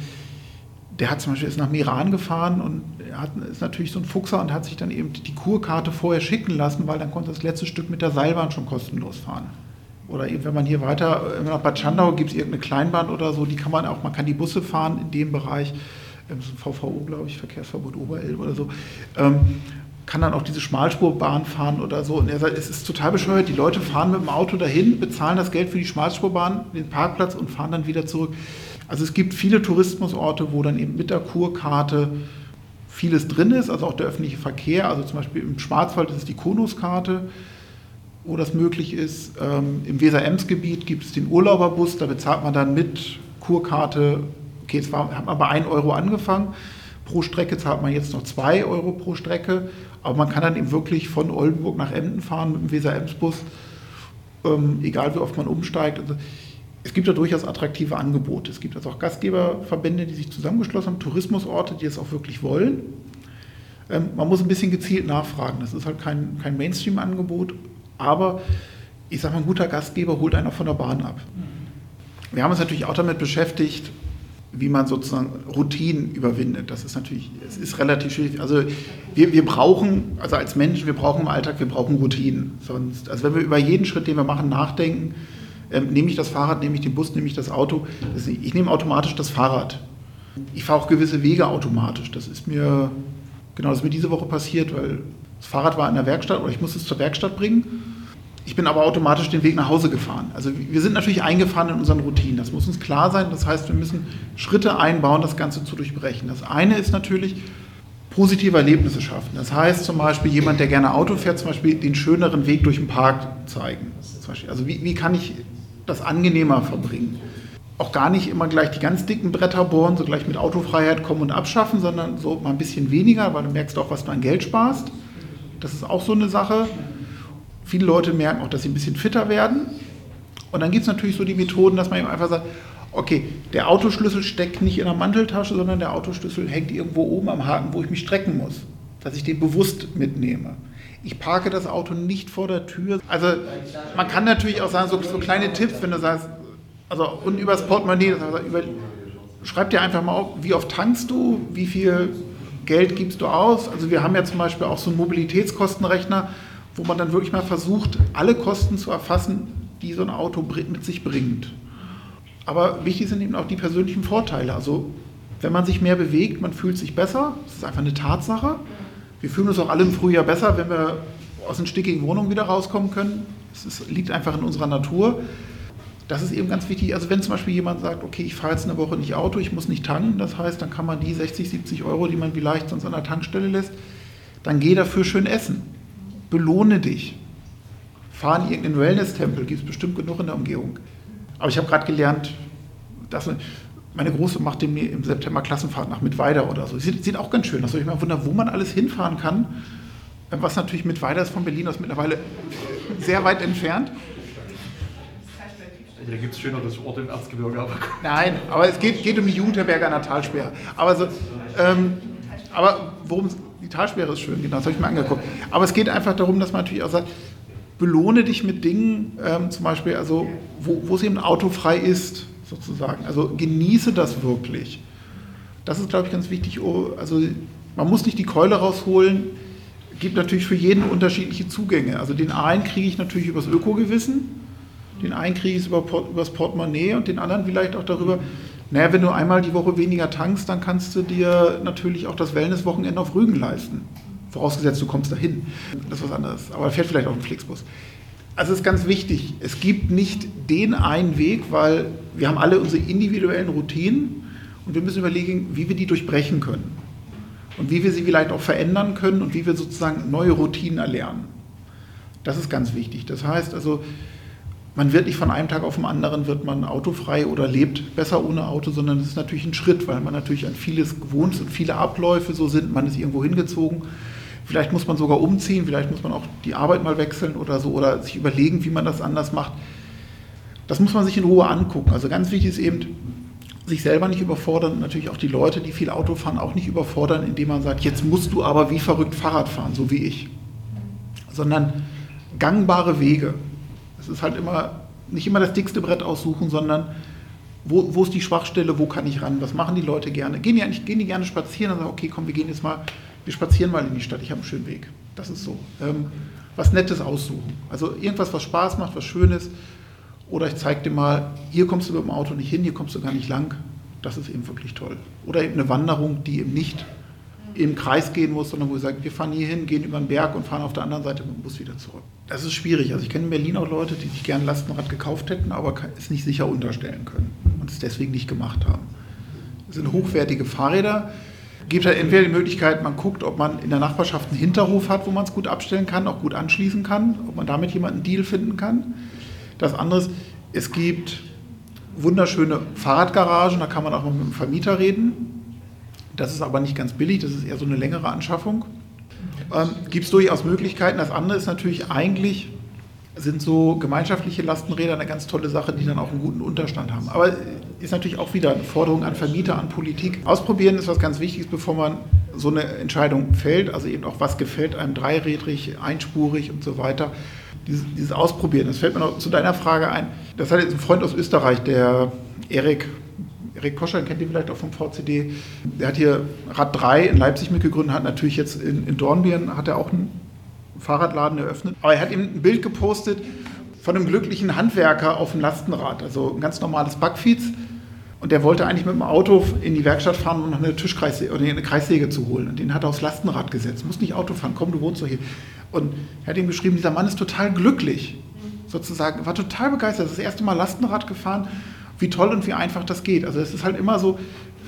der hat zum Beispiel ist nach Meran gefahren und hat, ist natürlich so ein Fuchser und hat sich dann eben die Kurkarte vorher schicken lassen, weil dann konnte das letzte Stück mit der Seilbahn schon kostenlos fahren. Oder eben, wenn man hier weiter, nach Bad Schandau gibt es irgendeine Kleinbahn oder so, die kann man auch, man kann die Busse fahren in dem Bereich, ähm, so VVO, glaube ich, Verkehrsverbot Oberelbe oder so. Kann dann auch diese Schmalspurbahn fahren oder so. Und er sagt, es ist total bescheuert. Die Leute fahren mit dem Auto dahin, bezahlen das Geld für die Schmalspurbahn, den Parkplatz und fahren dann wieder zurück. Also es gibt viele Tourismusorte, wo dann eben mit der Kurkarte vieles drin ist, also auch der öffentliche Verkehr. Also zum Beispiel im Schwarzwald ist es die Konuskarte, wo das möglich ist. Ähm, Im Weser-Ems-Gebiet gibt es den Urlauberbus, da bezahlt man dann mit Kurkarte, okay, jetzt war, hat man bei 1 Euro angefangen, pro Strecke zahlt man jetzt noch 2 Euro pro Strecke, aber man kann dann eben wirklich von Oldenburg nach Emden fahren mit dem Weser-Ems-Bus, ähm, egal wie oft man umsteigt. Also, es gibt da durchaus attraktive Angebote. Es gibt also auch Gastgeberverbände, die sich zusammengeschlossen haben, Tourismusorte, die es auch wirklich wollen. Ähm, man muss ein bisschen gezielt nachfragen. Das ist halt kein, kein Mainstream-Angebot, aber ich sage mal, ein guter Gastgeber holt einen auch von der Bahn ab. Wir haben uns natürlich auch damit beschäftigt, wie man sozusagen Routinen überwindet. Das ist natürlich, es ist relativ schwierig. Also wir, wir brauchen, also als Menschen, wir brauchen im Alltag, wir brauchen Routinen. Sonst, also wenn wir über jeden Schritt, den wir machen, nachdenken, ähm, nehme ich das Fahrrad, nehme ich den Bus, nehme ich das Auto. Das, ich nehme automatisch das Fahrrad. Ich fahre auch gewisse Wege automatisch. Das ist mir, genau, das ist mir diese Woche passiert, weil das Fahrrad war in der Werkstatt oder ich musste es zur Werkstatt bringen. Ich bin aber automatisch den Weg nach Hause gefahren. Also wir sind natürlich eingefahren in unseren Routinen. Das muss uns klar sein. Das heißt, wir müssen Schritte einbauen, das Ganze zu durchbrechen. Das eine ist natürlich positive Erlebnisse schaffen. Das heißt zum Beispiel jemand, der gerne Auto fährt, zum Beispiel den schöneren Weg durch den Park zeigen. Also wie, wie kann ich das angenehmer verbringen. Auch gar nicht immer gleich die ganz dicken Bretter bohren, so gleich mit Autofreiheit kommen und abschaffen, sondern so mal ein bisschen weniger, weil du merkst auch, was du an Geld sparst. Das ist auch so eine Sache. Viele Leute merken auch, dass sie ein bisschen fitter werden. Und dann gibt es natürlich so die Methoden, dass man eben einfach sagt, okay, der Autoschlüssel steckt nicht in der Manteltasche, sondern der Autoschlüssel hängt irgendwo oben am Haken, wo ich mich strecken muss. Dass ich den bewusst mitnehme ich parke das Auto nicht vor der Tür. Also man kann natürlich auch sagen, so, so kleine Tipps, wenn du sagst, also und übers Portemonnaie, also über, schreib dir einfach mal auf, wie oft tankst du, wie viel Geld gibst du aus. Also wir haben ja zum Beispiel auch so einen Mobilitätskostenrechner, wo man dann wirklich mal versucht, alle Kosten zu erfassen, die so ein Auto mit sich bringt. Aber wichtig sind eben auch die persönlichen Vorteile. Also wenn man sich mehr bewegt, man fühlt sich besser, das ist einfach eine Tatsache. Wir fühlen uns auch alle im Frühjahr besser, wenn wir aus den stickigen Wohnungen wieder rauskommen können. Es liegt einfach in unserer Natur. Das ist eben ganz wichtig. Also wenn zum Beispiel jemand sagt, okay, ich fahre jetzt eine Woche nicht Auto, ich muss nicht tanken, das heißt, dann kann man die 60, 70 Euro, die man vielleicht sonst an der Tankstelle lässt, dann geh dafür schön essen. Belohne dich. Fahr in irgendeinen Wellness-Tempel, gibt es bestimmt genug in der Umgebung. Aber ich habe gerade gelernt, dass meine Große macht im September Klassenfahrt nach Mittweida oder so. Sieht, sieht auch ganz schön aus. Ich mal wundern, wo man alles hinfahren kann. Was natürlich Mittweida ist von Berlin aus mittlerweile sehr weit entfernt. Da gibt es schöneres Ort im Erzgebirge. Aber Nein, aber es geht, geht um die Jugendherberge an der Talsperre. Aber, so, ähm, aber worum die Talsperre ist schön, genau, das habe ich mir angeguckt. Aber es geht einfach darum, dass man natürlich auch sagt, belohne dich mit Dingen, ähm, zum Beispiel, also, wo, wo es eben autofrei ist sozusagen. Also genieße das wirklich. Das ist, glaube ich, ganz wichtig. Oh, also man muss nicht die Keule rausholen. Gibt natürlich für jeden unterschiedliche Zugänge. Also den einen kriege ich natürlich übers Ökogewissen, den einen kriege ich über, übers Portemonnaie und den anderen vielleicht auch darüber, naja, wenn du einmal die Woche weniger tankst, dann kannst du dir natürlich auch das Wellnesswochenende auf Rügen leisten. Vorausgesetzt, du kommst dahin. Das ist was anderes. Aber da fährt vielleicht auch ein Flixbus. Also es ist ganz wichtig, es gibt nicht den einen Weg, weil wir haben alle unsere individuellen Routinen und wir müssen überlegen, wie wir die durchbrechen können und wie wir sie vielleicht auch verändern können und wie wir sozusagen neue Routinen erlernen. Das ist ganz wichtig. Das heißt also, man wird nicht von einem Tag auf den anderen wird man autofrei oder lebt besser ohne Auto, sondern es ist natürlich ein Schritt, weil man natürlich an vieles gewohnt ist und viele Abläufe so sind, man ist irgendwo hingezogen Vielleicht muss man sogar umziehen, vielleicht muss man auch die Arbeit mal wechseln oder so oder sich überlegen, wie man das anders macht. Das muss man sich in Ruhe angucken. Also ganz wichtig ist eben, sich selber nicht überfordern und natürlich auch die Leute, die viel Auto fahren, auch nicht überfordern, indem man sagt, jetzt musst du aber wie verrückt Fahrrad fahren, so wie ich. Sondern gangbare Wege. Es ist halt immer nicht immer das dickste Brett aussuchen, sondern wo, wo ist die Schwachstelle, wo kann ich ran, was machen die Leute gerne. Gehen die, eigentlich, gehen die gerne spazieren und sagen, okay, komm, wir gehen jetzt mal, wir spazieren mal in die Stadt, ich habe einen schönen Weg. Das ist so. Ähm, was Nettes aussuchen. Also irgendwas, was Spaß macht, was Schönes. Oder ich zeige dir mal, hier kommst du mit dem Auto nicht hin, hier kommst du gar nicht lang. Das ist eben wirklich toll. Oder eben eine Wanderung, die eben nicht im Kreis gehen muss, sondern wo wir sagen, wir fahren hier hin, gehen über den Berg und fahren auf der anderen Seite mit dem Bus wieder zurück. Das ist schwierig. Also ich kenne in Berlin auch Leute, die sich gerne Lastenrad gekauft hätten, aber es nicht sicher unterstellen können und es deswegen nicht gemacht haben. Das sind hochwertige Fahrräder. Gibt halt entweder die Möglichkeit, man guckt, ob man in der Nachbarschaft einen Hinterhof hat, wo man es gut abstellen kann, auch gut anschließen kann, ob man damit jemanden Deal finden kann. Das andere ist, es gibt wunderschöne Fahrradgaragen, da kann man auch mal mit dem Vermieter reden das ist aber nicht ganz billig, das ist eher so eine längere Anschaffung. Ähm, Gibt es durchaus Möglichkeiten. Das andere ist natürlich eigentlich, sind so gemeinschaftliche Lastenräder eine ganz tolle Sache, die dann auch einen guten Unterstand haben. Aber ist natürlich auch wieder eine Forderung an Vermieter, an Politik. Ausprobieren ist was ganz Wichtiges, bevor man so eine Entscheidung fällt. Also eben auch, was gefällt einem dreirädrig, einspurig und so weiter. Dieses, dieses Ausprobieren, das fällt mir noch zu deiner Frage ein. Das hat jetzt ein Freund aus Österreich, der Erik Erik Koscher, kennt ihr vielleicht auch vom VCD. Der hat hier Rad 3 in Leipzig mitgegründet, hat natürlich jetzt in, in Dornbirn hat er auch einen Fahrradladen eröffnet. Aber er hat eben ein Bild gepostet von einem glücklichen Handwerker auf dem Lastenrad, also ein ganz normales Backfiets. Und der wollte eigentlich mit dem Auto in die Werkstatt fahren, um noch eine Tischkreissäge oder eine Kreissäge zu holen. Und den hat er aufs Lastenrad gesetzt. Muss nicht Auto fahren, komm, du wohnst doch hier. Und er hat ihm geschrieben, dieser Mann ist total glücklich, sozusagen, war total begeistert. Das erste Mal Lastenrad gefahren wie toll und wie einfach das geht. Also es ist halt immer so,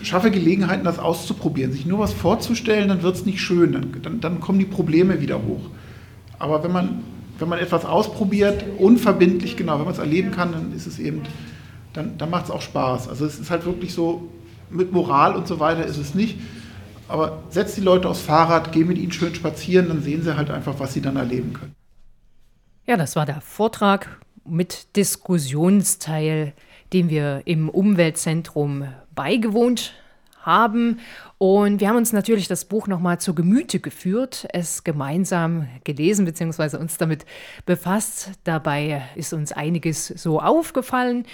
schaffe Gelegenheiten, das auszuprobieren. Sich nur was vorzustellen, dann wird es nicht schön, dann, dann, dann, kommen die Probleme wieder hoch. Aber wenn man, wenn man etwas ausprobiert, unverbindlich, genau, wenn man es erleben kann, dann ist es eben, dann, dann macht es auch Spaß. Also es ist halt wirklich so, mit Moral und so weiter ist es nicht. Aber setzt die Leute aufs Fahrrad, geh mit ihnen schön spazieren, dann sehen sie halt einfach, was sie dann erleben können. Ja, das war der Vortrag mit Diskussionsteil dem wir im Umweltzentrum beigewohnt haben. Und wir haben uns natürlich das Buch nochmal zu Gemüte geführt, es gemeinsam gelesen bzw. uns damit befasst. Dabei ist uns einiges so aufgefallen.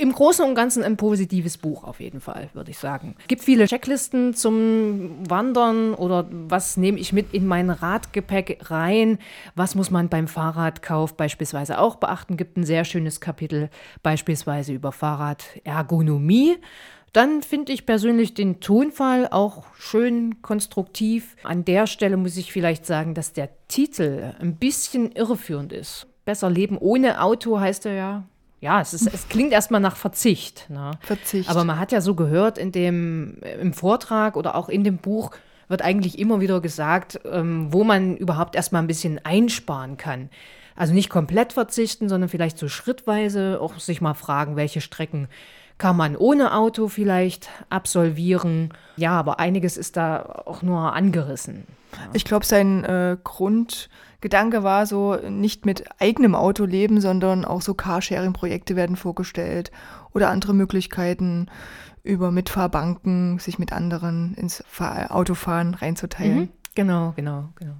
Im Großen und Ganzen ein positives Buch auf jeden Fall, würde ich sagen. Es gibt viele Checklisten zum Wandern oder was nehme ich mit in mein Radgepäck rein? Was muss man beim Fahrradkauf beispielsweise auch beachten? Gibt ein sehr schönes Kapitel beispielsweise über Fahrradergonomie. Dann finde ich persönlich den Tonfall auch schön konstruktiv. An der Stelle muss ich vielleicht sagen, dass der Titel ein bisschen irreführend ist. Besser leben ohne Auto heißt er ja ja, es, ist, es klingt erstmal nach Verzicht. Ne? Verzicht. Aber man hat ja so gehört in dem, im Vortrag oder auch in dem Buch, wird eigentlich immer wieder gesagt, ähm, wo man überhaupt erstmal ein bisschen einsparen kann. Also nicht komplett verzichten, sondern vielleicht so schrittweise auch sich mal fragen, welche Strecken kann man ohne Auto vielleicht absolvieren. Ja, aber einiges ist da auch nur angerissen. Ja. Ich glaube, sein äh, Grund Gedanke war so, nicht mit eigenem Auto leben, sondern auch so Carsharing-Projekte werden vorgestellt oder andere Möglichkeiten über Mitfahrbanken, sich mit anderen ins Autofahren reinzuteilen. Mhm. Genau, genau, genau.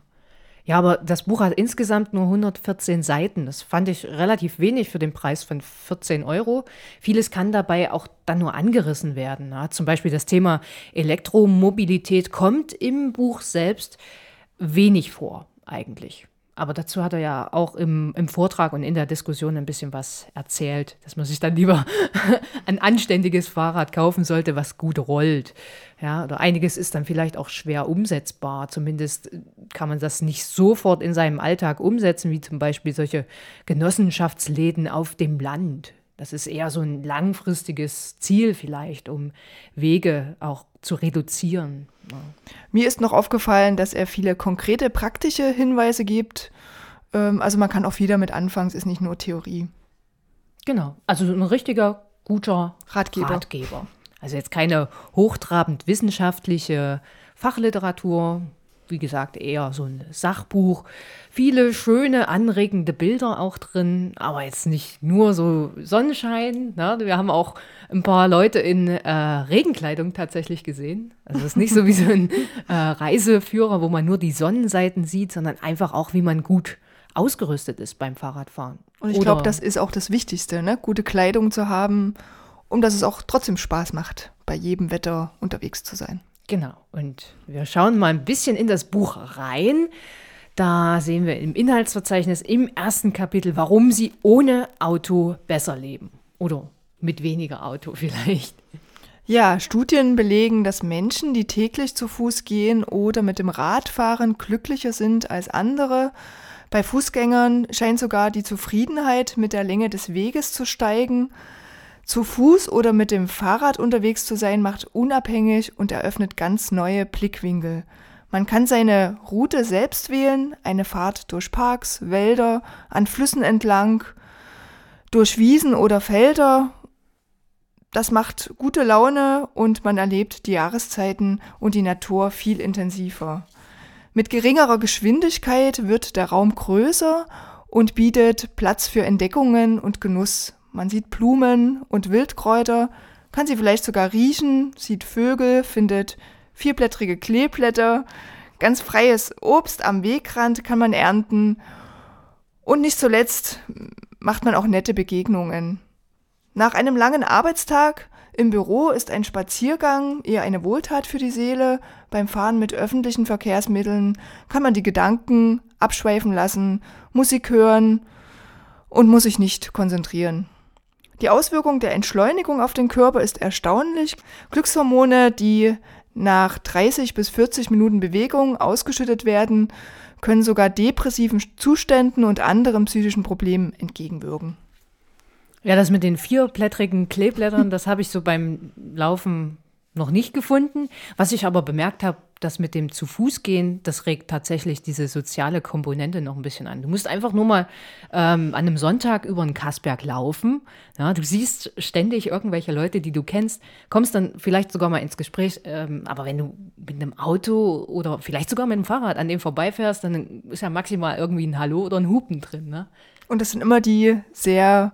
Ja, aber das Buch hat insgesamt nur 114 Seiten. Das fand ich relativ wenig für den Preis von 14 Euro. Vieles kann dabei auch dann nur angerissen werden. Ja, zum Beispiel das Thema Elektromobilität kommt im Buch selbst wenig vor, eigentlich. Aber dazu hat er ja auch im, im Vortrag und in der Diskussion ein bisschen was erzählt, dass man sich dann lieber ein anständiges Fahrrad kaufen sollte, was gut rollt. Ja, oder einiges ist dann vielleicht auch schwer umsetzbar. Zumindest kann man das nicht sofort in seinem Alltag umsetzen, wie zum Beispiel solche Genossenschaftsläden auf dem Land. Das ist eher so ein langfristiges Ziel vielleicht, um Wege auch zu reduzieren. Mir ist noch aufgefallen, dass er viele konkrete, praktische Hinweise gibt. Ähm, also man kann auch wieder mit anfangen, es ist nicht nur Theorie. Genau, also ein richtiger guter Ratgeber. Ratgeber. Also jetzt keine hochtrabend wissenschaftliche Fachliteratur, wie gesagt, eher so ein Sachbuch. Viele schöne, anregende Bilder auch drin, aber jetzt nicht nur so Sonnenschein. Ne? Wir haben auch ein paar Leute in äh, Regenkleidung tatsächlich gesehen. Also es ist nicht so wie so ein äh, Reiseführer, wo man nur die Sonnenseiten sieht, sondern einfach auch, wie man gut ausgerüstet ist beim Fahrradfahren. Und ich glaube, das ist auch das Wichtigste, ne? gute Kleidung zu haben, um dass es auch trotzdem Spaß macht, bei jedem Wetter unterwegs zu sein. Genau. Und wir schauen mal ein bisschen in das Buch rein. Da sehen wir im Inhaltsverzeichnis im ersten Kapitel, warum Sie ohne Auto besser leben. Oder mit weniger Auto vielleicht. Ja, Studien belegen, dass Menschen, die täglich zu Fuß gehen oder mit dem Rad fahren, glücklicher sind als andere. Bei Fußgängern scheint sogar die Zufriedenheit mit der Länge des Weges zu steigen. Zu Fuß oder mit dem Fahrrad unterwegs zu sein, macht unabhängig und eröffnet ganz neue Blickwinkel. Man kann seine Route selbst wählen, eine Fahrt durch Parks, Wälder, an Flüssen entlang, durch Wiesen oder Felder. Das macht gute Laune und man erlebt die Jahreszeiten und die Natur viel intensiver. Mit geringerer Geschwindigkeit wird der Raum größer und bietet Platz für Entdeckungen und Genuss. Man sieht Blumen und Wildkräuter, kann sie vielleicht sogar riechen, sieht Vögel, findet vierblättrige Kleeblätter, ganz freies Obst am Wegrand kann man ernten und nicht zuletzt macht man auch nette Begegnungen. Nach einem langen Arbeitstag im Büro ist ein Spaziergang eher eine Wohltat für die Seele. Beim Fahren mit öffentlichen Verkehrsmitteln kann man die Gedanken abschweifen lassen, Musik hören und muss sich nicht konzentrieren. Die Auswirkung der Entschleunigung auf den Körper ist erstaunlich. Glückshormone, die nach 30 bis 40 Minuten Bewegung ausgeschüttet werden, können sogar depressiven Zuständen und anderen psychischen Problemen entgegenwirken. Ja, das mit den vierblättrigen Kleeblättern, das habe ich so beim Laufen noch nicht gefunden. Was ich aber bemerkt habe, das mit dem zu Fuß gehen, das regt tatsächlich diese soziale Komponente noch ein bisschen an. Du musst einfach nur mal ähm, an einem Sonntag über einen Kassberg laufen. Ja, du siehst ständig irgendwelche Leute, die du kennst, kommst dann vielleicht sogar mal ins Gespräch. Ähm, aber wenn du mit einem Auto oder vielleicht sogar mit dem Fahrrad an dem vorbeifährst, dann ist ja maximal irgendwie ein Hallo oder ein Hupen drin. Ne? Und das sind immer die sehr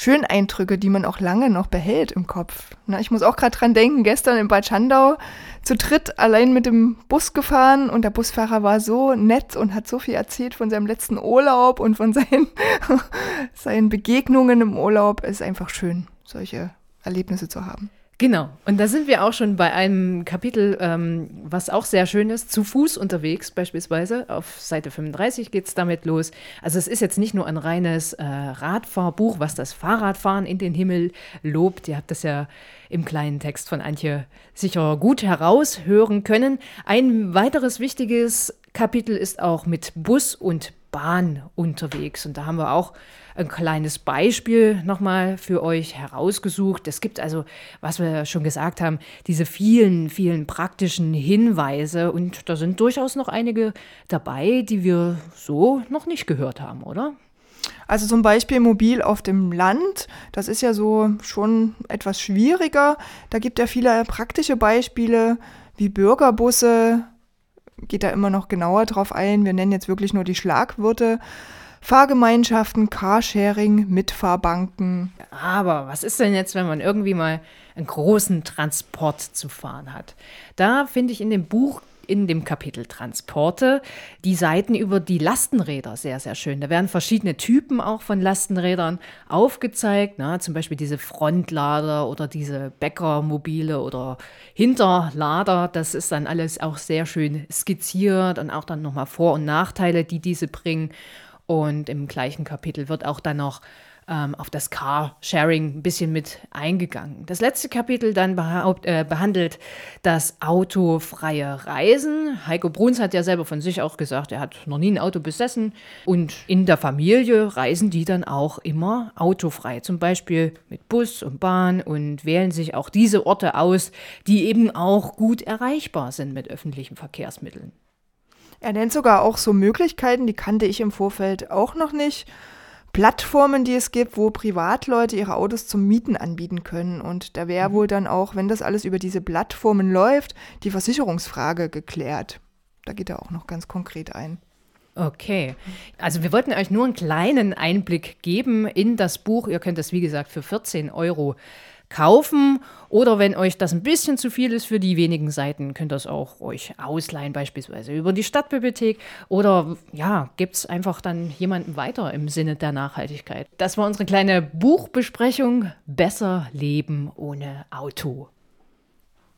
schönen Eindrücke, die man auch lange noch behält im Kopf. Na, ich muss auch gerade dran denken, gestern in Bad Schandau zu dritt allein mit dem Bus gefahren und der Busfahrer war so nett und hat so viel erzählt von seinem letzten Urlaub und von seinen, seinen Begegnungen im Urlaub. Es ist einfach schön, solche Erlebnisse zu haben. Genau. Und da sind wir auch schon bei einem Kapitel, ähm, was auch sehr schön ist, zu Fuß unterwegs beispielsweise. Auf Seite 35 geht es damit los. Also es ist jetzt nicht nur ein reines äh, Radfahrbuch, was das Fahrradfahren in den Himmel lobt. Ihr habt das ja im kleinen Text von Antje sicher gut heraushören können. Ein weiteres wichtiges Kapitel ist auch mit Bus und Bahn unterwegs. Und da haben wir auch ein kleines Beispiel nochmal für euch herausgesucht. Es gibt also, was wir schon gesagt haben, diese vielen, vielen praktischen Hinweise und da sind durchaus noch einige dabei, die wir so noch nicht gehört haben, oder? Also zum Beispiel mobil auf dem Land, das ist ja so schon etwas schwieriger. Da gibt er viele praktische Beispiele wie Bürgerbusse, geht da immer noch genauer drauf ein. Wir nennen jetzt wirklich nur die Schlagwörter. Fahrgemeinschaften, Carsharing, Mitfahrbanken. Aber was ist denn jetzt, wenn man irgendwie mal einen großen Transport zu fahren hat? Da finde ich in dem Buch in dem Kapitel Transporte die Seiten über die Lastenräder sehr, sehr schön. Da werden verschiedene Typen auch von Lastenrädern aufgezeigt, na, zum Beispiel diese Frontlader oder diese Bäckermobile oder Hinterlader. Das ist dann alles auch sehr schön skizziert und auch dann nochmal Vor- und Nachteile, die diese bringen. Und im gleichen Kapitel wird auch dann noch ähm, auf das Car-Sharing ein bisschen mit eingegangen. Das letzte Kapitel dann äh, behandelt das autofreie Reisen. Heiko Bruns hat ja selber von sich auch gesagt, er hat noch nie ein Auto besessen. Und in der Familie reisen die dann auch immer autofrei, zum Beispiel mit Bus und Bahn und wählen sich auch diese Orte aus, die eben auch gut erreichbar sind mit öffentlichen Verkehrsmitteln. Er nennt sogar auch so Möglichkeiten, die kannte ich im Vorfeld auch noch nicht. Plattformen, die es gibt, wo Privatleute ihre Autos zum Mieten anbieten können. Und da wäre mhm. wohl dann auch, wenn das alles über diese Plattformen läuft, die Versicherungsfrage geklärt. Da geht er auch noch ganz konkret ein. Okay, also wir wollten euch nur einen kleinen Einblick geben in das Buch. Ihr könnt das, wie gesagt, für 14 Euro kaufen oder wenn euch das ein bisschen zu viel ist für die wenigen Seiten, könnt ihr es auch euch ausleihen, beispielsweise über die Stadtbibliothek oder ja, gibt es einfach dann jemanden weiter im Sinne der Nachhaltigkeit. Das war unsere kleine Buchbesprechung Besser Leben ohne Auto.